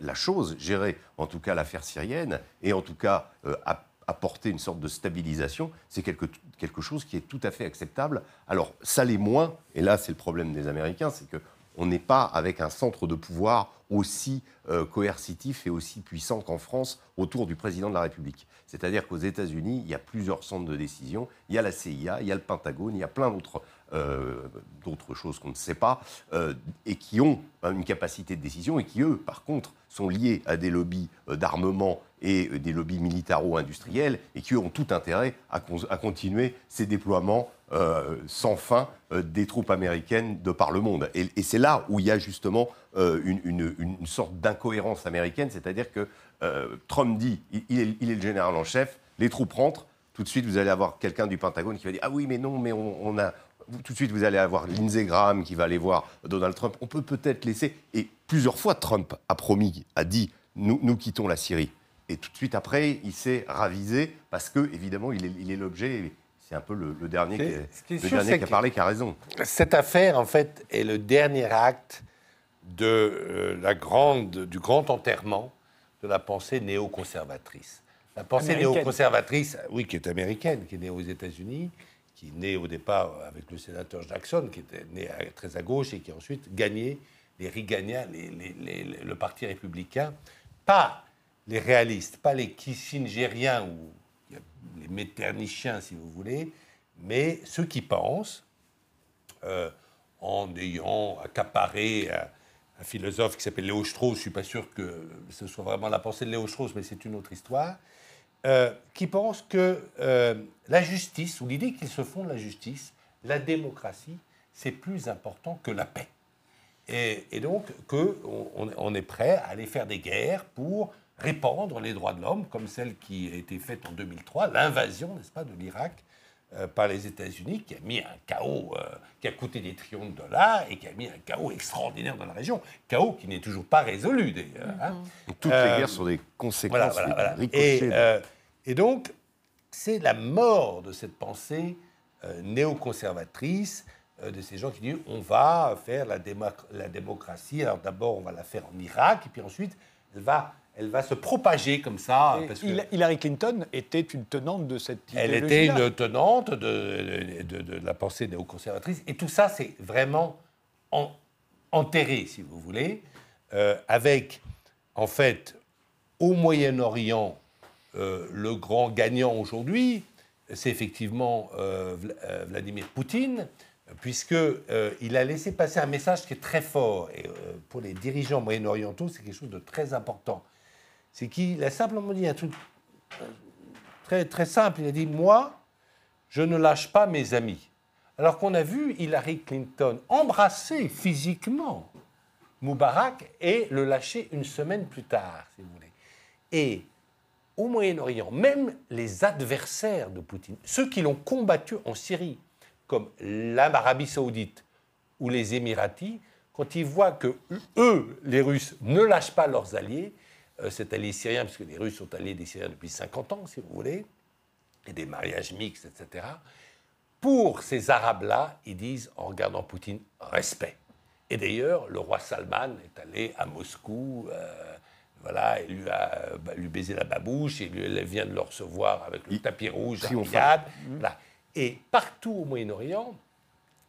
B: la, chose, gérer en tout cas l'affaire syrienne, et en tout cas euh, ap- apporter une sorte de stabilisation, c'est quelque, quelque chose qui est tout à fait acceptable. Alors, ça l'est moins, et là c'est le problème des Américains, c'est que on n'est pas avec un centre de pouvoir aussi euh, coercitif et aussi puissant qu'en France autour du président de la République. C'est-à-dire qu'aux États-Unis, il y a plusieurs centres de décision. Il y a la CIA, il y a le Pentagone, il y a plein d'autres d'autres choses qu'on ne sait pas euh, et qui ont hein, une capacité de décision et qui, eux, par contre, sont liés à des lobbies euh, d'armement et euh, des lobbies militaro-industriels et qui ont tout intérêt à, con- à continuer ces déploiements euh, sans fin euh, des troupes américaines de par le monde. Et, c'est là où il y a justement euh, une, sorte d'incohérence américaine, c'est-à-dire que euh, Trump dit, il, est, le général en chef, les troupes rentrent, tout de suite vous allez avoir quelqu'un du Pentagone qui va dire, ah oui mais non, mais on a... Tout de suite, vous allez avoir Lindsey Graham qui va aller voir Donald Trump. On peut peut-être laisser. Et plusieurs fois, Trump a promis, a dit nous, nous quittons la Syrie. Et tout de suite après, il s'est ravisé parce que, évidemment, il est il est l'objet. et C'est un peu le, le dernier, qui,
E: C'est-
B: est-
E: ce qui est
B: le
E: sûr,
B: dernier qui a parlé qui a raison.
E: Cette affaire, en fait, est le dernier acte de, euh, la grande, du grand enterrement de la pensée néoconservatrice. La pensée néoconservatrice, oui, qui est américaine, qui est née aux États-Unis, qui est née au départ avec le sénateur Jackson, qui était né très à gauche et qui a ensuite gagné les Reaganiens, le Parti républicain, pas les réalistes, pas les Kissingeriens ou les Metternichiens, si vous voulez, mais ceux qui pensent, euh, en ayant accaparé un, un philosophe qui s'appelle Léo Strauss, je ne suis pas sûr que ce soit vraiment la pensée de Léo Strauss, mais c'est une autre histoire, euh, qui pense que euh, la justice, ou l'idée qu'ils se font de la justice, la démocratie, c'est plus important que la paix. Et, donc qu'on on, on est prêt à aller faire des guerres pour répandre les droits de l'homme, comme celle qui a été faite en 2003, l'invasion, n'est-ce pas, de l'Irak euh, par les États-Unis, qui a mis un chaos, euh, qui a coûté des trillions de dollars et qui a mis un chaos extraordinaire dans la région. Chaos qui n'est toujours pas résolu, d'ailleurs. hein.
B: Toutes
E: Euh,
B: les guerres sont des conséquences,
E: voilà, voilà, voilà. Et,
B: de-
E: euh, et donc, c'est la mort de cette pensée euh, néoconservatrice, euh, de ces gens qui disent on va faire la démocratie. Alors d'abord, on va la faire en Irak, et puis ensuite, elle va, elle va se propager comme ça. Parce que
A: Hillary Clinton était une tenante de cette
E: elle était une tenante de, de- de la pensée néoconservatrice. Et tout ça, c'est vraiment en- enterré, si vous voulez, euh, avec, en fait, au Moyen-Orient, euh, le grand gagnant aujourd'hui, c'est effectivement euh, Vla- Vladimir Poutine, puisqu'il a laissé passer un message qui est très fort. Et pour les dirigeants moyen-orientaux, c'est quelque chose de très important. C'est qu'il a simplement dit un truc euh, très, très simple. Il a dit Moi, je ne lâche pas mes amis. Alors qu'on a vu Hillary Clinton embrasser physiquement Moubarak et le lâcher une semaine plus tard, si vous voulez. Et au Moyen-Orient, même les adversaires de Poutine, ceux qui l'ont combattu en Syrie, comme l'Arabie saoudite ou les Émiratis, quand ils voient que eux, les Russes, ne lâchent pas leurs alliés, cet allié syrien, puisque les Russes sont alliés des Syriens depuis 50 ans, si vous voulez, et des mariages mixtes, etc. Pour ces Arabes-là, ils disent, en regardant Poutine, respect. Et d'ailleurs, le roi Salman est allé à Moscou. euh, voilà, il lui a bah, lui baisé la babouche et lui, elle vient de le recevoir avec le tapis rouge à. Riyad. Voilà. Et partout au Moyen-Orient,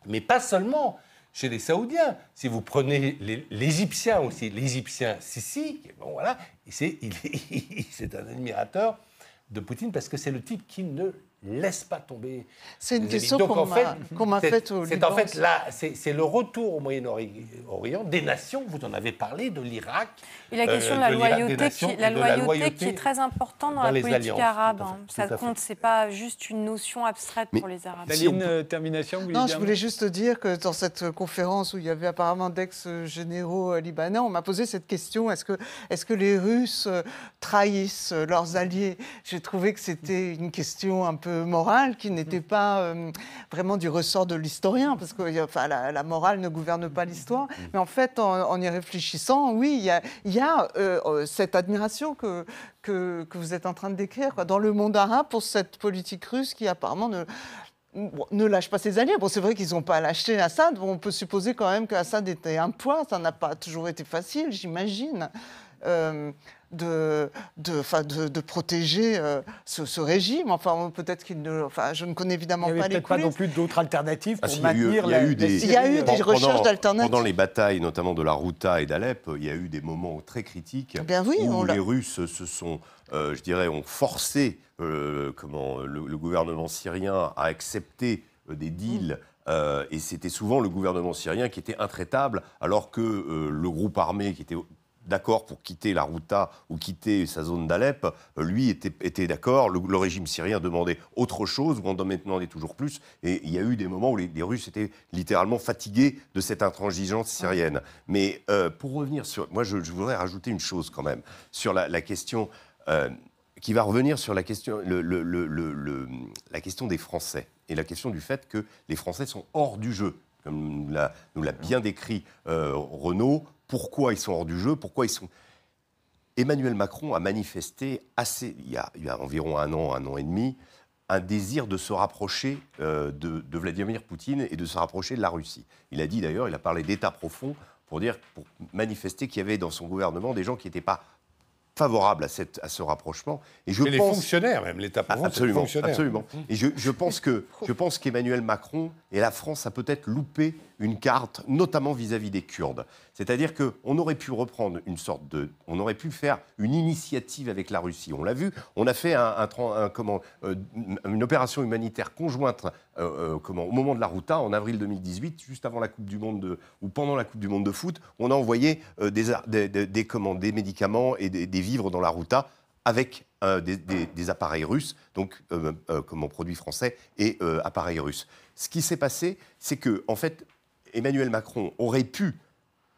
E: mais pas seulement chez les Saoudiens. Si vous prenez l'Égyptien aussi, l'Égyptien Sisi, bon c'est un admirateur de Poutine parce que c'est le type qui ne laisse pas tomber.
D: C'est une question qu'on
E: en fait,
D: m'a- faite au
E: C'est
D: Liban.
E: en fait là, c'est le retour au Moyen-Orient des nations. Vous en avez parlé de l'Irak.
C: Et la question
E: euh,
C: de la loyauté,
E: nations
C: qui, la
E: de
C: loyauté qui est très importante dans,
E: dans
C: la politique
E: alliances,
C: arabe. hein. Ça compte, c'est pas juste une notion abstraite pour les Arabes.
A: Daline, euh, termination, vous voulez
D: Non, je voulais juste dire que dans cette conférence où il y avait apparemment d'ex-généraux euh, libanais, on m'a posé cette question est-ce que, est que les Russes trahissent leurs alliés? J'ai trouvé que c'était une question un peu morale qui n'était pas euh, vraiment du ressort de l'historien, parce que euh, enfin, la, morale ne gouverne pas l'histoire. Mais en fait, en, y réfléchissant, oui, il y a, euh, euh, cette admiration que, que, que vous êtes en train de décrire dans le monde arabe pour cette politique russe qui apparemment ne ne lâche pas ses alliés. Bon, c'est vrai qu'ils n'ont pas lâché Assad. On peut supposer quand même qu'Assad était un poids. Ça n'a pas toujours été facile, j'imagine, euh, de, de, enfin, de, de protéger euh, ce, ce régime. Enfin, peut-être qu'il ne. Enfin, je ne connais évidemment
A: Il n'y
D: pas
A: avait
D: les
A: peut-être pas non plus d'autres alternatives pour
B: Ah, si, il y a eu-
A: maintenir
B: il y a
A: la,
B: eu des-
A: Syrie,
D: Il y a eu des
B: Pendant-
D: recherches d'alternatives.
B: Pendant les batailles, notamment de la Routa et d'Alep, il y a eu des moments très critiques
D: oui, on
B: où les Russes se sont, euh, je dirais, ont forcé euh, comment, le, le gouvernement syrien à accepter euh, des deals. euh, et c'était souvent le gouvernement syrien qui était intraitable, alors que euh, le groupe armé qui était d'accord pour quitter la Routa ou quitter sa zone d'Alep, euh, lui était, était d'accord. Le, régime syrien demandait autre chose, ou en demandait toujours plus. Et il y a eu des moments où les, Russes étaient littéralement fatigués de cette intransigeance syrienne. Mais euh, pour revenir sur... Moi, je, voudrais rajouter une chose quand même, sur la, question... euh, qui va revenir sur la question, la question des Français et la question du fait que les Français sont hors du jeu, comme nous l'a, nous l'a bien décrit euh, Renaud. Pourquoi ils sont hors du jeu Pourquoi ils sont Emmanuel Macron a manifesté assez, il y a, il y a environ un an, un an et demi, un désir de se rapprocher euh, de, de Vladimir Poutine et de se rapprocher de la Russie. Il a dit d'ailleurs, il a parlé d'État profond pour dire, pour manifester qu'il y avait dans son gouvernement des gens qui n'étaient pas favorables à, cette, à ce rapprochement. Et je
E: Mais les
B: pense,
E: fonctionnaires, même, l'État profond, les
B: absolument. Et je, je pense que je pense qu'Emmanuel Macron et la France a peut-être loupé une carte, notamment vis-à-vis des Kurdes. C'est-à-dire qu'on aurait pu reprendre une sorte de, on aurait pu faire une initiative avec la Russie. On l'a vu, on a fait euh, une opération humanitaire conjointe euh, euh, au moment de la Routa en avril 2018, juste avant la Coupe du Monde de- ou pendant la Coupe du Monde de foot. On a envoyé des, médicaments et des, vivres dans la Routa avec des, appareils russes, donc comment produits français et appareils russes. Ce qui s'est passé, c'est que en fait, Emmanuel Macron aurait pu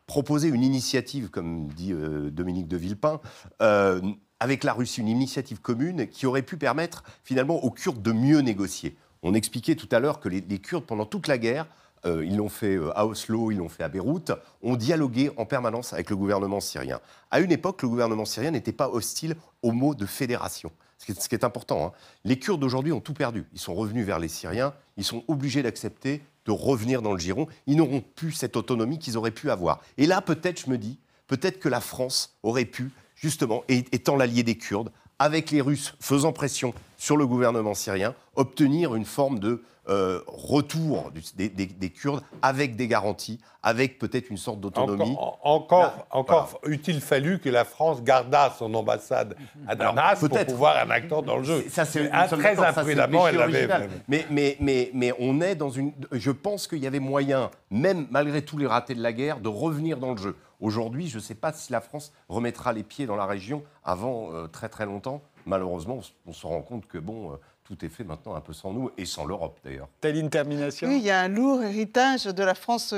B: proposer une initiative, comme dit euh, Dominique de Villepin, euh, avec la Russie, une initiative commune qui aurait pu permettre finalement aux Kurdes de mieux négocier. On expliquait tout à l'heure que les, Kurdes, pendant toute la guerre, euh, ils l'ont fait à Oslo, ils l'ont fait à Beyrouth, ont dialogué en permanence avec le gouvernement syrien. À une époque, le gouvernement syrien n'était pas hostile au mot de fédération. Ce qui est, important. hein. Les Kurdes d'aujourd'hui ont tout perdu. Ils sont revenus vers les Syriens. Ils sont obligés d'accepter de revenir dans le giron. Ils n'auront plus cette autonomie qu'ils auraient pu avoir. Et là, peut-être, je me dis, peut-être que la France aurait pu, justement, étant l'allié des Kurdes, avec les Russes faisant pression sur le gouvernement syrien, obtenir une forme de euh, retour du- des, des- des Kurdes avec des garanties, avec peut-être une sorte d'autonomie.
E: Encore, encore, encore eût-il fallu que la France gardât son ambassade à Damas pour pouvoir un acteur dans le jeu.
B: Ça, c'est
E: très imprudemment, elle l'avait.
B: Mais, mais, mais, mais on est dans une. Je pense qu'il y avait moyen, même malgré tous les ratés de la guerre, de revenir dans le jeu. Aujourd'hui, je ne sais pas si la France remettra les pieds dans la région avant euh, très très longtemps. Malheureusement, on se rend compte que bon, euh, tout est fait maintenant un peu sans nous et sans l'Europe d'ailleurs.
A: Telle une termination
D: Oui, il y a un lourd héritage de la France.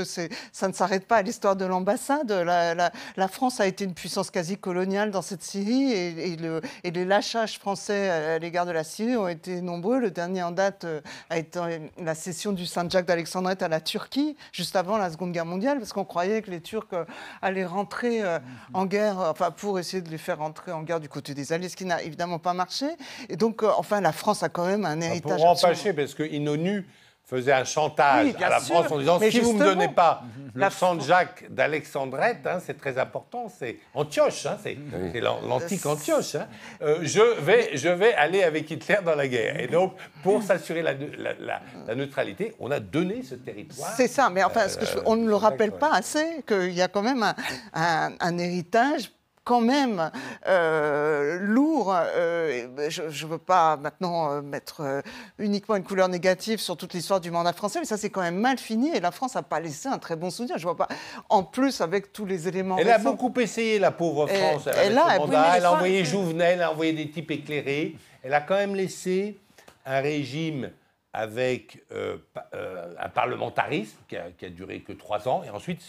D: Ça ne s'arrête pas à l'histoire de l'ambassade. La, la- la France a été une puissance quasi coloniale dans cette Syrie et, et le- et les lâchages français à l'égard de la Syrie ont été nombreux. Le dernier en date euh, a été la cession du Saint-Jacques d'Alexandrette à la Turquie, juste avant la Seconde Guerre mondiale, parce qu'on croyait que les Turcs euh, allaient rentrer euh, en guerre, enfin pour essayer de les faire rentrer en guerre du côté des Alliés, ce qui n'a évidemment pas marché. Et donc, enfin, la France a quand même un
E: Ah,
D: héritage.
E: Pour
D: absolument-
E: empêcher, parce qu'une ONU faisait un chantage
D: Oui,
E: à la
D: sûr.
E: France en disant
D: Mais
E: si vous ne me donnez pas
D: la
E: le sang de Jacques d'Alexandrette, hein, c'est très important, c'est Antioche, hein, c'est c'est l'an- l'antique Antioche. hein, euh, je, vais, je vais aller avec Hitler dans la guerre. Et donc, pour s'assurer la, la- la- la neutralité, on a donné ce territoire.
D: C'est ça, mais enfin, ce que je- on ne le
E: Euh,
D: rappelle pas assez, qu'il y a quand même un, un- un héritage quand même euh, lourd. euh, je ne veux pas maintenant euh, mettre uniquement une couleur négative sur toute l'histoire du mandat français, mais ça c'est quand même mal fini et la France n'a pas laissé un très bon souvenir. Je vois pas. En plus, avec tous les éléments.
E: Elle a beaucoup essayé, la pauvre
D: Et-
E: France.
D: elle a,
E: mandat. elle envoyé Jouvenel, elle a envoyé des types éclairés. Elle a quand même laissé un régime avec euh, un parlementarisme qui a, qui a duré que trois ans. Et ensuite,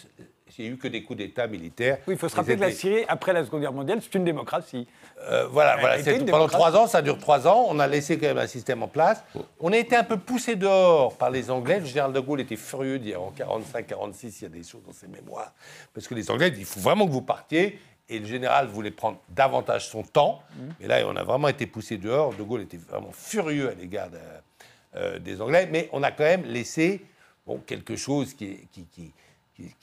E: il n'y a eu que des coups d'État militaires.
A: Oui, il faut se rappeler que la Syrie, après la Seconde Guerre mondiale, c'est une démocratie.
E: euh, voilà,
A: Elle
E: voilà
A: une
E: pendant trois ans, ça dure trois ans. On a laissé quand même un système en place. On a été un peu poussé dehors par les Anglais. Le général de Gaulle était furieux d'hier en 45-46. Il y a des choses dans ses mémoires. Parce que les Anglais disent il faut vraiment que vous partiez. Et le général voulait prendre davantage son temps. Et là, on a vraiment été poussé dehors. De Gaulle était vraiment furieux à l'égard de- euh, des Anglais. Mais on a quand même laissé bon, quelque chose qui, qui, qui, qui-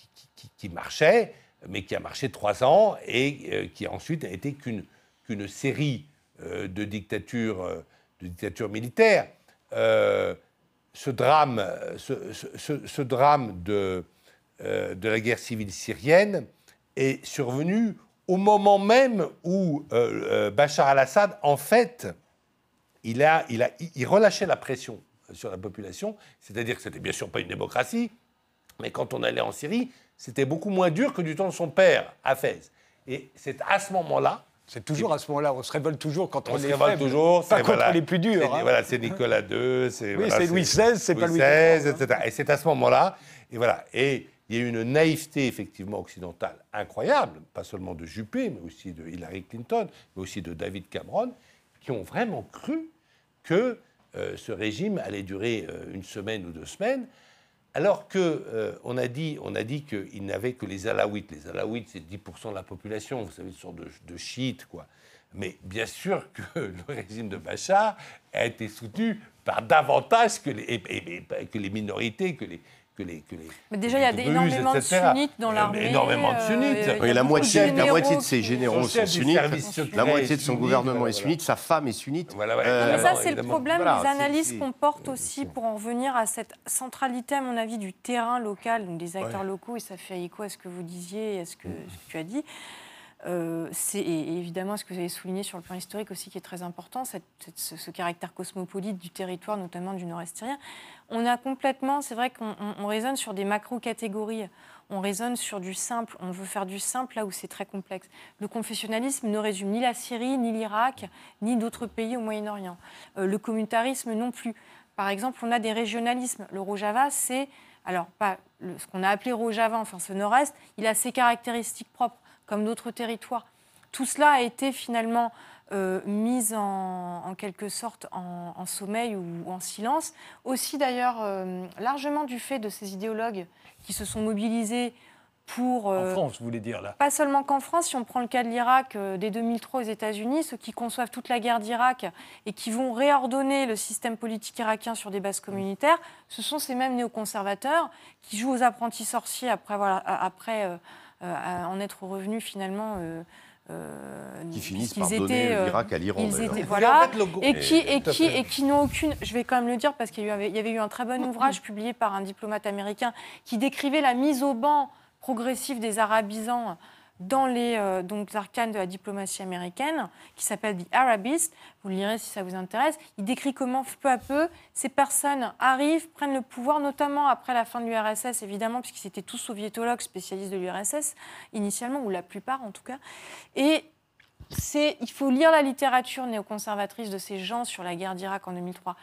E: qui- marchait, mais qui a marché trois ans et euh, qui ensuite a été qu'une série euh, de dictatures, euh, de dictatures militaires. Ce drame, ce, drame de, la guerre civile syrienne est survenu au moment même où Bachar al-Assad, en fait, il, a, il, a, il relâchait la pression sur la population, c'est-à-dire que c'était bien sûr pas une démocratie, mais quand on allait en Syrie, c'était beaucoup moins dur que du temps de son père, à Fès. Et c'est à ce moment-là.
A: C'est toujours à ce moment-là, on se révolte toujours contre
E: On
A: les
E: se révolte toujours.
A: pas contre
E: voilà,
A: les plus durs. hein.
E: Voilà, c'est Nicolas II. C'est
A: Oui,
E: voilà,
A: Louis XVI, c'est pas Louis
E: XVI, etc. Et c'est à ce moment-là. Et voilà. Et il y a eu une naïveté, effectivement, occidentale incroyable, pas seulement de Juppé, mais aussi de Hillary Clinton, mais aussi de David Cameron, qui ont vraiment cru que euh, ce régime allait durer euh, une semaine ou deux semaines, alors que euh, on a dit, on a dit qu'il n'avait que les Alaouites. Les Alaouites, c'est 10% de la population, vous savez, une sorte de, de chiites, quoi. Mais bien sûr que le régime de Bachar a été soutenu par davantage que les, que les minorités, que les, que les, que les
C: Mais déjà, il y a des- énormément de sunnites dans
E: Euh,
C: l'armée,
E: Énormément de
C: euh,
E: sunnites.
C: il y a
B: Oui, la moitié, la moitié de ses généraux
E: Son
B: sont sunnites. La moitié de son gouvernement
E: voilà,
B: est sunnite, sa femme est sunnite.
E: Voilà, voilà,
B: Euh,
C: Mais ça, c'est le problème
B: Voilà,
C: des analyses qu'on porte aussi pour en revenir à cette centralité, à mon avis, du terrain local, donc des acteurs
B: Ouais.
C: locaux, et ça fait écho à ce que vous disiez et à ce que, ce que tu as dit. Euh, c'est et évidemment ce que vous avez souligné sur le plan historique aussi qui est très important, ce, caractère cosmopolite du territoire, notamment du nord-est syrien. On a complètement, c'est vrai qu'on on- on raisonne sur des macro-catégories, on raisonne sur du simple, on veut faire du simple là où c'est très complexe. Le confessionnalisme ne résume ni la Syrie, ni l'Irak, ni d'autres pays au Moyen-Orient. Euh, le communautarisme non plus. Par exemple, on a des régionalismes. Le Rojava, c'est, alors pas ce qu'on a appelé Rojava, enfin ce nord-est, il a ses caractéristiques propres, comme d'autres territoires. Tout cela a été finalement euh, mis en, en quelque sorte en, en sommeil ou, ou en silence. Aussi d'ailleurs euh, largement du fait de ces idéologues qui se sont mobilisés pour...
A: En
C: euh,
A: France, vous voulez dire là.
C: pas seulement qu'en France, si on prend le cas de l'Irak, euh, dès 2003 aux États-Unis, ceux qui conçoivent toute la guerre d'Irak et qui vont réordonner le système politique irakien sur des bases communautaires, ce sont ces mêmes néoconservateurs qui jouent aux apprentis sorciers après, voilà, a- après à en être revenus finalement. euh, euh,
B: Qui finissent par donner
C: étaient, euh,
B: l'Irak à l'Iran,
C: voilà, et qui, et qui, et qui n'ont aucune. Je vais quand même le dire parce qu'il y avait, il y avait eu un très bon ouvrage publié par un diplomate américain qui décrivait la mise au banc progressive des arabisants dans les euh, arcanes de la diplomatie américaine, qui s'appelle The Arabist. Vous le lirez si ça vous intéresse. Il décrit comment, peu à peu, ces personnes arrivent, prennent le pouvoir, notamment après la fin de l'URSS, évidemment, puisqu'ils étaient tous soviétologues spécialistes de l'URSS, initialement, ou la plupart en tout cas. Et il faut lire la littérature néoconservatrice de ces gens sur la guerre d'Irak en 2003.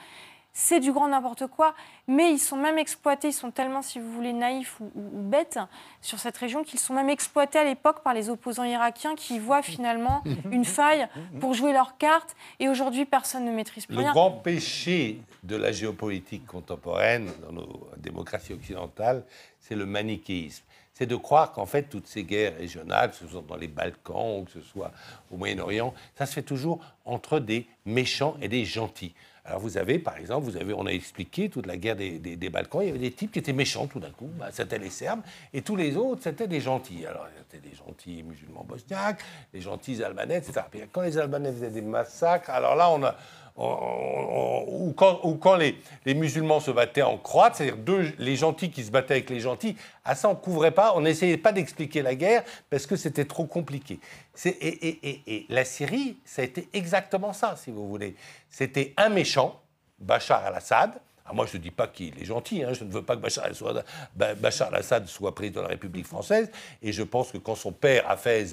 C: C'est du grand n'importe quoi, mais ils sont même exploités, ils sont tellement, si vous voulez, naïfs ou, ou- ou bêtes sur cette région qu'ils sont même exploités à l'époque par les opposants irakiens qui voient finalement une faille pour jouer leurs cartes. Et aujourd'hui, personne ne maîtrise plus
E: Le
C: rien.
E: grand péché de la géopolitique contemporaine dans nos démocraties occidentales, c'est le manichéisme. c'est de croire qu'en fait, toutes ces guerres régionales, que ce soit dans les Balkans ou que ce soit au Moyen-Orient, ça se fait toujours entre des méchants et des gentils. Alors vous avez, par exemple, vous avez, on a expliqué toute la guerre des, Balkans, il y avait des types qui étaient méchants tout d'un coup, bah, c'était les Serbes, et tous les autres, c'était des gentils. Alors c'était des gentils musulmans bosniaques, des gentils albanais, etc. Puis quand les Albanais faisaient des massacres, alors là, on a... ou quand, les, musulmans se battaient en croate, c'est-à-dire les gentils qui se battaient avec les gentils, à ça on couvrait pas, on n'essayait pas d'expliquer la guerre parce que c'était trop compliqué. Et- et la Syrie, ça a été exactement ça, si vous voulez. C'était un méchant, Bachar al-Assad. Alors moi, je ne dis pas qu'il est gentil, hein, je ne veux pas que Bachar, al-Assad soit président de la République française, et je pense que quand son père, Hafez,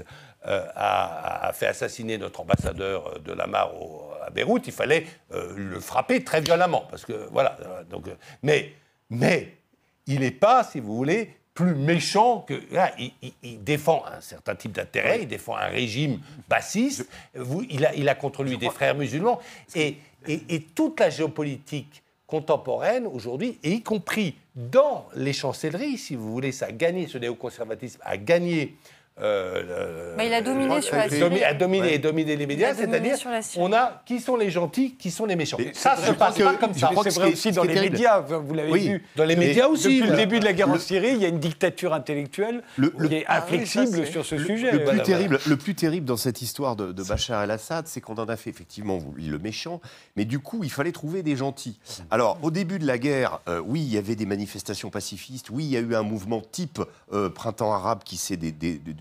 E: euh, a, a fait assassiner notre ambassadeur euh, de la Mare au- à Beyrouth, il fallait euh, le frapper très violemment, parce que voilà. Donc, mais, mais il n'est pas, si vous voulez, plus méchant que. là, il, il- il défend un certain type d'intérêt, il défend un régime bassiste, vous, il, a, il a contre lui des frères musulmans. Et, et- et toute la géopolitique contemporaine aujourd'hui, et y compris dans les chancelleries, si vous voulez, ça a gagné, ce néoconservatisme a gagné. Euh,
C: il a dominé
E: le-
C: sur la
E: domi- a dominé,
B: Ouais.
E: dominé les médias,
C: dominé
E: c'est-à-dire on a qui sont les gentils, qui sont les méchants.
B: Mais
E: ça
B: c'est
E: se
B: vrai
E: passe
B: que-
E: pas comme ça.
A: C'est
B: ce
A: vrai aussi dans les
B: terrible-
A: médias, vous l'avez
B: Oui,
A: vu.
E: dans les
A: Mais
E: médias aussi,
A: Depuis le début de la guerre en
B: Le-
A: Syrie, il y a une dictature intellectuelle
B: Le-
A: qui est
D: Ah oui,
A: inflexible sur ce
B: Le-
A: sujet.
B: Le plus,
E: Voilà,
B: terrible, le plus terrible dans cette histoire de, de Bachar el-Assad, c'est qu'on en a fait effectivement le méchant, mais du coup, il fallait trouver des gentils. Alors, au début de la guerre, euh, oui, il y avait des manifestations pacifistes, oui, il y a eu un mouvement type euh, printemps arabe qui s'est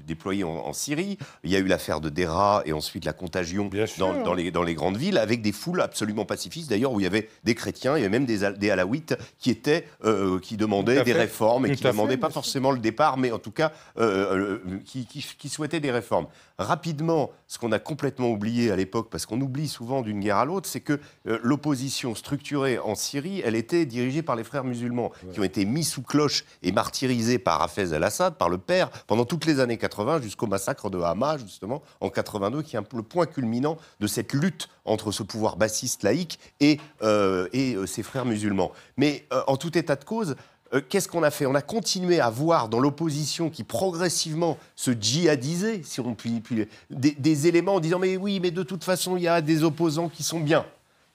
B: dé- dé- dé- déployé en, en Syrie, il y a eu l'affaire de Dera et ensuite la contagion dans, dans les, dans les grandes villes, avec des foules absolument pacifistes, d'ailleurs, où il y avait des chrétiens, il y avait même des, des alaouites qui, étaient, euh, qui demandaient des réformes et
E: Tout
B: qui ne demandaient pas forcément le départ, mais en tout cas, euh, euh, qui, qui- qui souhaitaient des réformes. Rapidement, ce qu'on a complètement oublié à l'époque, parce qu'on oublie souvent d'une guerre à l'autre, c'est que euh, l'opposition structurée en Syrie, elle était dirigée par les frères musulmans, qui ont été mis sous cloche et martyrisés par Hafez el-Assad, par le père, pendant toutes les années 80, jusqu'au massacre de Hama, justement, en 82, qui est le point culminant de cette lutte entre ce pouvoir bassiste laïque et, euh, et euh, ses frères musulmans. Mais euh, en tout état de cause, euh, qu'est-ce qu'on a fait On a continué à voir dans l'opposition qui progressivement se djihadisait, si on peut, puis- des, éléments en disant mais oui, mais de toute façon, il y a des opposants qui sont bien.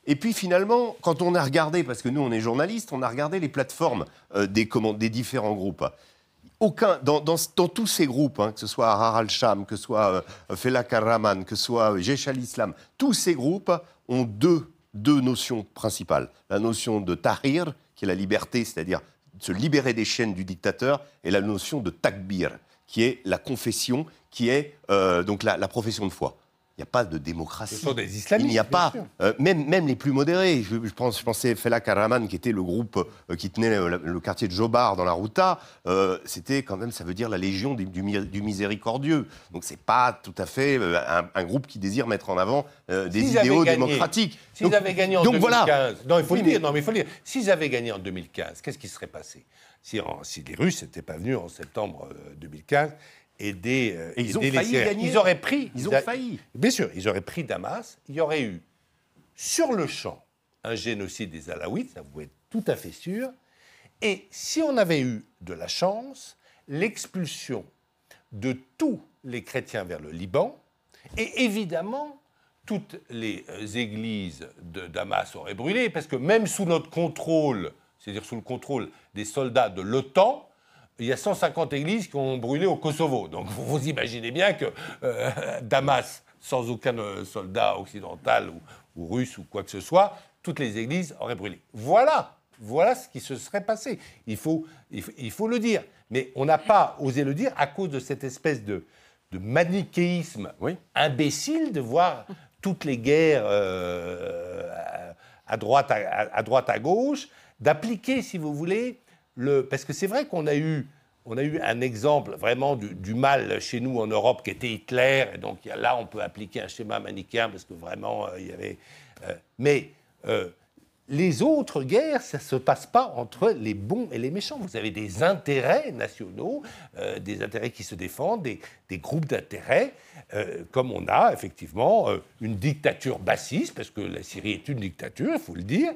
B: Et puis finalement, quand on a regardé, parce que nous on est journalistes, on a regardé les plateformes euh, des différents groupes. Aucun, dans, tous ces groupes, hein, que ce soit Harar al-Sham, que ce soit euh, Felak al-Rahman, que ce soit euh, Jaish al-Islam, tous ces groupes ont deux, deux notions principales. La notion de tahrir, qui est la liberté, c'est-à-dire se libérer des chaînes du dictateur, et la notion de takbir, qui est la confession, qui est euh, donc la profession de foi. Il n'y a pas de démocratie.
E: Ce sont des islamistes,
B: Il n'y a pas, euh, même, même les plus modérés. Je, je pense, je pensais Felak al-Rahman, qui était le groupe euh, qui tenait le, le quartier de Jobar dans la Ruta. euh, C'était quand même, ça veut dire la légion du, du mi- du miséricordieux. Donc c'est pas tout à fait euh, un, un groupe qui désire mettre en avant euh, des idéaux
E: gagné-
B: démocratiques.
E: S'ils avaient gagné en
B: donc
E: 2015,
B: voilà.
E: non, il faut
B: Oui,
E: le dire,
B: mais-
E: non, mais il faut le dire. S'ils avaient gagné en 2015, qu'est-ce qui serait passé? Si, en- si les Russes n'étaient pas venus en septembre euh, 2015 aider, euh,
B: Et ils ont
E: les
B: failli gagner.
E: Ils auraient pris.
B: Ils ont failli.
E: Bien sûr, ils auraient pris Damas. Il y aurait eu sur le champ un génocide des Alaouites, ça vous être tout à fait sûr. Et si on avait eu de la chance, l'expulsion de tous les chrétiens vers le Liban, et évidemment, toutes les euh, églises de Damas auraient brûlé, parce que même sous notre contrôle, c'est-à-dire sous le contrôle des soldats de l'OTAN, il y a 150 églises qui ont brûlé au Kosovo. Donc vous vous imaginez bien que euh, Damas, sans aucun euh, soldat occidental ou, ou russe ou quoi que ce soit, toutes les églises auraient brûlé. Voilà, voilà ce qui se serait passé. Il faut, il faut, il faut le dire. Mais on n'a pas osé le dire à cause de cette espèce de, de manichéisme imbécile de voir toutes les guerres euh, à, à droite, à, à droite, à gauche, d'appliquer, si vous voulez, parce que c'est vrai qu'on a eu, on a un exemple vraiment du, mal chez nous en Europe qui était Hitler, et donc là on peut appliquer un schéma manichéen parce que vraiment euh, il y avait. euh, mais euh, les autres guerres, ça ne se passe pas entre les bons et les méchants. Vous avez des intérêts nationaux, euh, des intérêts qui se défendent, des, groupes d'intérêts, euh, comme on a effectivement euh, une dictature bassiste, parce que la Syrie est une dictature, il faut le dire,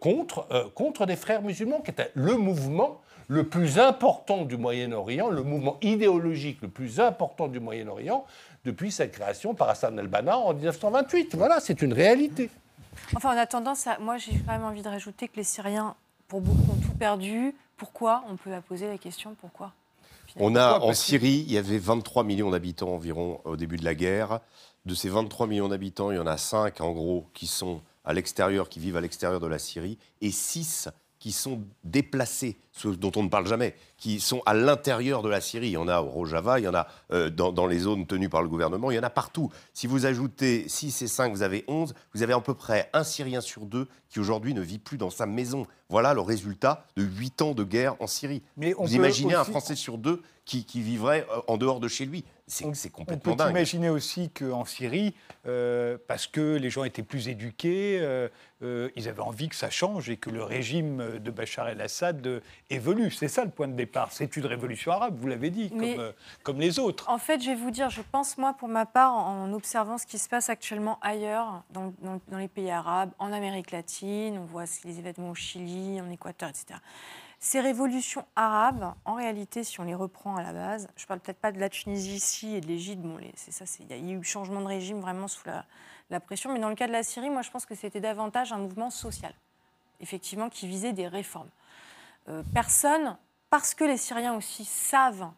E: contre, contre des frères musulmans, qui est le mouvement le plus important du Moyen-Orient, le mouvement idéologique le plus important du Moyen-Orient depuis sa création par Hassan al-Banna en 1928. Voilà, c'est une réalité.
C: Enfin, en attendant, ça, moi j'ai quand même envie de rajouter que les Syriens, pour beaucoup, ont tout perdu. Pourquoi On peut poser la question pourquoi
B: On a en Syrie, il y avait 23 millions d'habitants environ au début de la guerre. De ces 23 millions d'habitants, il y en a 5 en gros qui sont à l'extérieur, qui vivent à l'extérieur de la Syrie, et 6 qui sont déplacés, ceux dont on ne parle jamais, qui sont à l'intérieur de la Syrie. Il y en a au Rojava, il y en a euh, dans, dans les zones tenues par le gouvernement, il y en a partout. Si vous ajoutez 6 et 5, vous avez 11, vous avez à peu près un Syrien sur deux qui aujourd'hui ne vit plus dans sa maison. Voilà le résultat de 8 ans de guerre en Syrie.
A: Mais on
B: vous imaginez un Français sur deux qui, qui vivrait euh, en dehors de chez lui. C'est c'est
A: On
B: complètement
A: peut
B: dingue.
A: imaginer aussi qu'en Syrie, euh, parce que les gens étaient plus éduqués, euh, euh, ils avaient envie que ça change et que le régime de Bachar el-Assad euh, évolue. C'est ça le point de départ. C'est une révolution arabe, vous l'avez dit,
C: Mais-
A: comme, euh, comme les autres.
C: En fait, je vais vous dire, je pense, moi, pour ma part, en observant ce qui se passe actuellement ailleurs, dans, dans- dans les pays arabes, en Amérique latine, on voit les événements au Chili, en Équateur, etc. Ces révolutions arabes, en réalité, si on les reprend à la base, je ne parle peut-être pas de la Tunisie ici et de l'Égypte, bon, c'est ça, il y a eu changement de régime vraiment sous la, pression, mais dans le cas de la Syrie, moi, je pense que c'était davantage un mouvement social, effectivement, qui visait des réformes. Euh, personne, parce que les Syriens aussi savent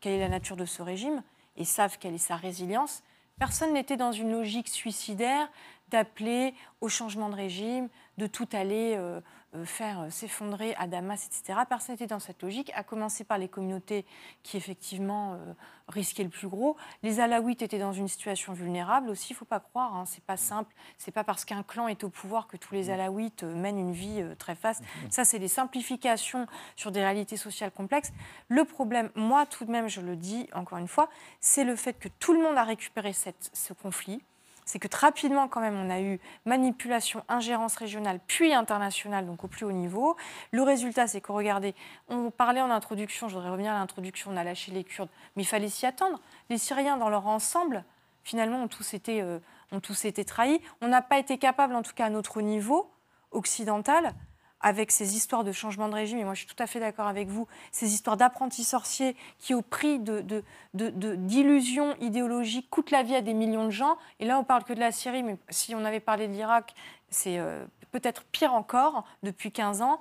C: quelle est la nature de ce régime et savent quelle est sa résilience, personne n'était dans une logique suicidaire d'appeler au changement de régime, de tout aller euh, faire euh, s'effondrer à Damas, etc. Personne n'était dans cette logique, à commencer par les communautés qui effectivement euh, risquaient le plus gros. Les Alaouites étaient dans une situation vulnérable aussi, il ne faut pas croire, hein, c'est pas simple. C'est pas parce qu'un clan est au pouvoir que tous les Alaouites euh, mènent une vie euh, très faste. Ça, c'est des simplifications sur des réalités sociales complexes. Le problème, moi tout de même, je le dis encore une fois, c'est le fait que tout le monde a récupéré cette- ce conflit c'est que rapidement, quand même, on a eu manipulation, ingérence régionale, puis internationale, donc au plus haut niveau. Le résultat, c'est que, regardez, on parlait en introduction, je voudrais revenir à l'introduction, on a lâché les Kurdes, mais il fallait s'y attendre. Les Syriens, dans leur ensemble, finalement, ont tous été, euh, ont tous été trahis. On n'a pas été capable, en tout cas à notre niveau occidental, avec ces histoires de changement de régime, et moi je suis tout à fait d'accord avec vous, ces histoires d'apprentis sorciers qui, au prix de- de- de- d'illusions idéologiques, coûtent la vie à des millions de gens. Et là, on parle que de la Syrie, mais si on avait parlé de l'Irak, c'est euh, peut-être pire encore depuis 15 ans.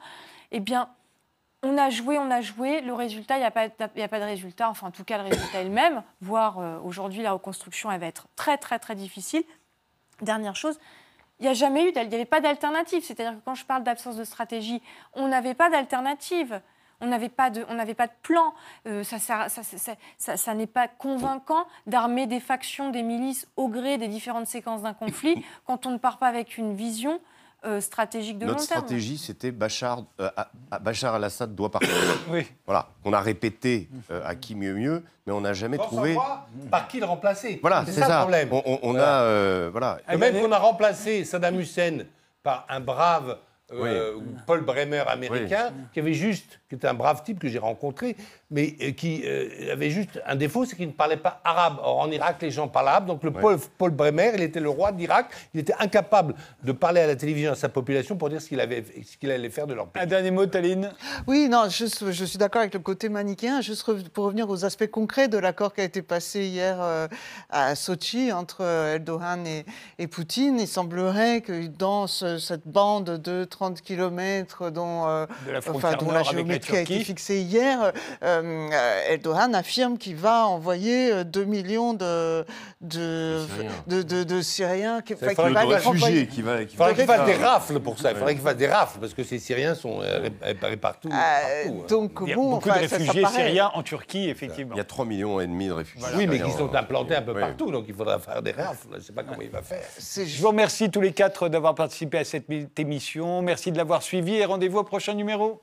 C: Eh bien, on a joué, on a joué. Le résultat, il n'y a, a pas de résultat. Enfin, en tout cas, le résultat est le même. Voire euh, aujourd'hui, la reconstruction, elle va être très, très, très difficile. Dernière chose, il n'y a jamais eu, il n'y avait pas d'alternative. C'est-à-dire que quand je parle d'absence de stratégie, on n'avait pas d'alternative. On n'avait pas de, on n'avait pas de plan. Euh, ça n'est pas convaincant d'armer des factions, des milices au gré des différentes séquences d'un conflit quand on ne part pas avec une vision euh, stratégique de
B: Notre
C: long terme.
B: stratégie, c'était Bachar, euh, Bachar al-Assad doit partir.
A: Oui.
B: Voilà, on a répété euh, à qui mieux mieux, mais on n'a jamais
E: Sans
B: trouvé.
E: savoir par qui le remplacer.
B: Voilà,
E: c'est
B: c'est
E: ça,
B: ça.
E: le problème.
B: On, on- on
E: Voilà.
B: a, euh, voilà.
E: Et même qu'on a remplacé Saddam Hussein par un brave euh, Paul Bremer américain, qui avait juste, qui était un brave type que j'ai rencontré, mais euh, qui euh, avait juste un défaut, c'est qu'il ne parlait pas arabe. Or, en Irak, les gens parlent arabe. Donc, le Paul, Paul Bremer, il était le roi d'Irak. Il était incapable de parler à la télévision à sa population pour dire ce qu'il avait, ce qu'il allait faire de leur pays.
A: Un dernier mot, Taline?
D: Oui, non, je suis d'accord avec le côté manichéen. Juste pour revenir aux aspects concrets de l'accord qui a été passé hier euh, à Sochi entre Erdogan et, et Poutine, il semblerait que dans ce- cette bande de 30 km dont, euh,
A: De la
D: enfin,
A: frontière
D: dont la
A: avec la
D: géométrie a été fixée hier, euh, euh, Erdogan affirme qu'il va envoyer euh, 2 millions de, de,
B: Syriens.
D: de, de- de Syriens qui,
E: Ça
D: enfin, qui va les
E: réfugiés
B: qui va.
E: Faudrait qu'il fasse des rafles pour ça. Il faudrait qu'il fasse des rafles parce que ces Syriens sont euh, ré- répartis partout.
D: Euh,
E: partout, hein.
D: donc,
A: Il y a
D: bon,
A: beaucoup
D: enfin,
A: de
D: ça- ça
A: réfugiés
D: paraît-
A: syriens en Turquie, effectivement.
B: Il y a 3 millions et demi de réfugiés.
E: Oui, mais qui sont implantés un peu
B: Oui.
E: partout, donc il faudra faire des rafles. Je ne sais pas comment il va faire.
A: Je vous remercie tous les quatre d'avoir participé à cette émission. Merci de l'avoir suivi et rendez-vous au prochain numéro.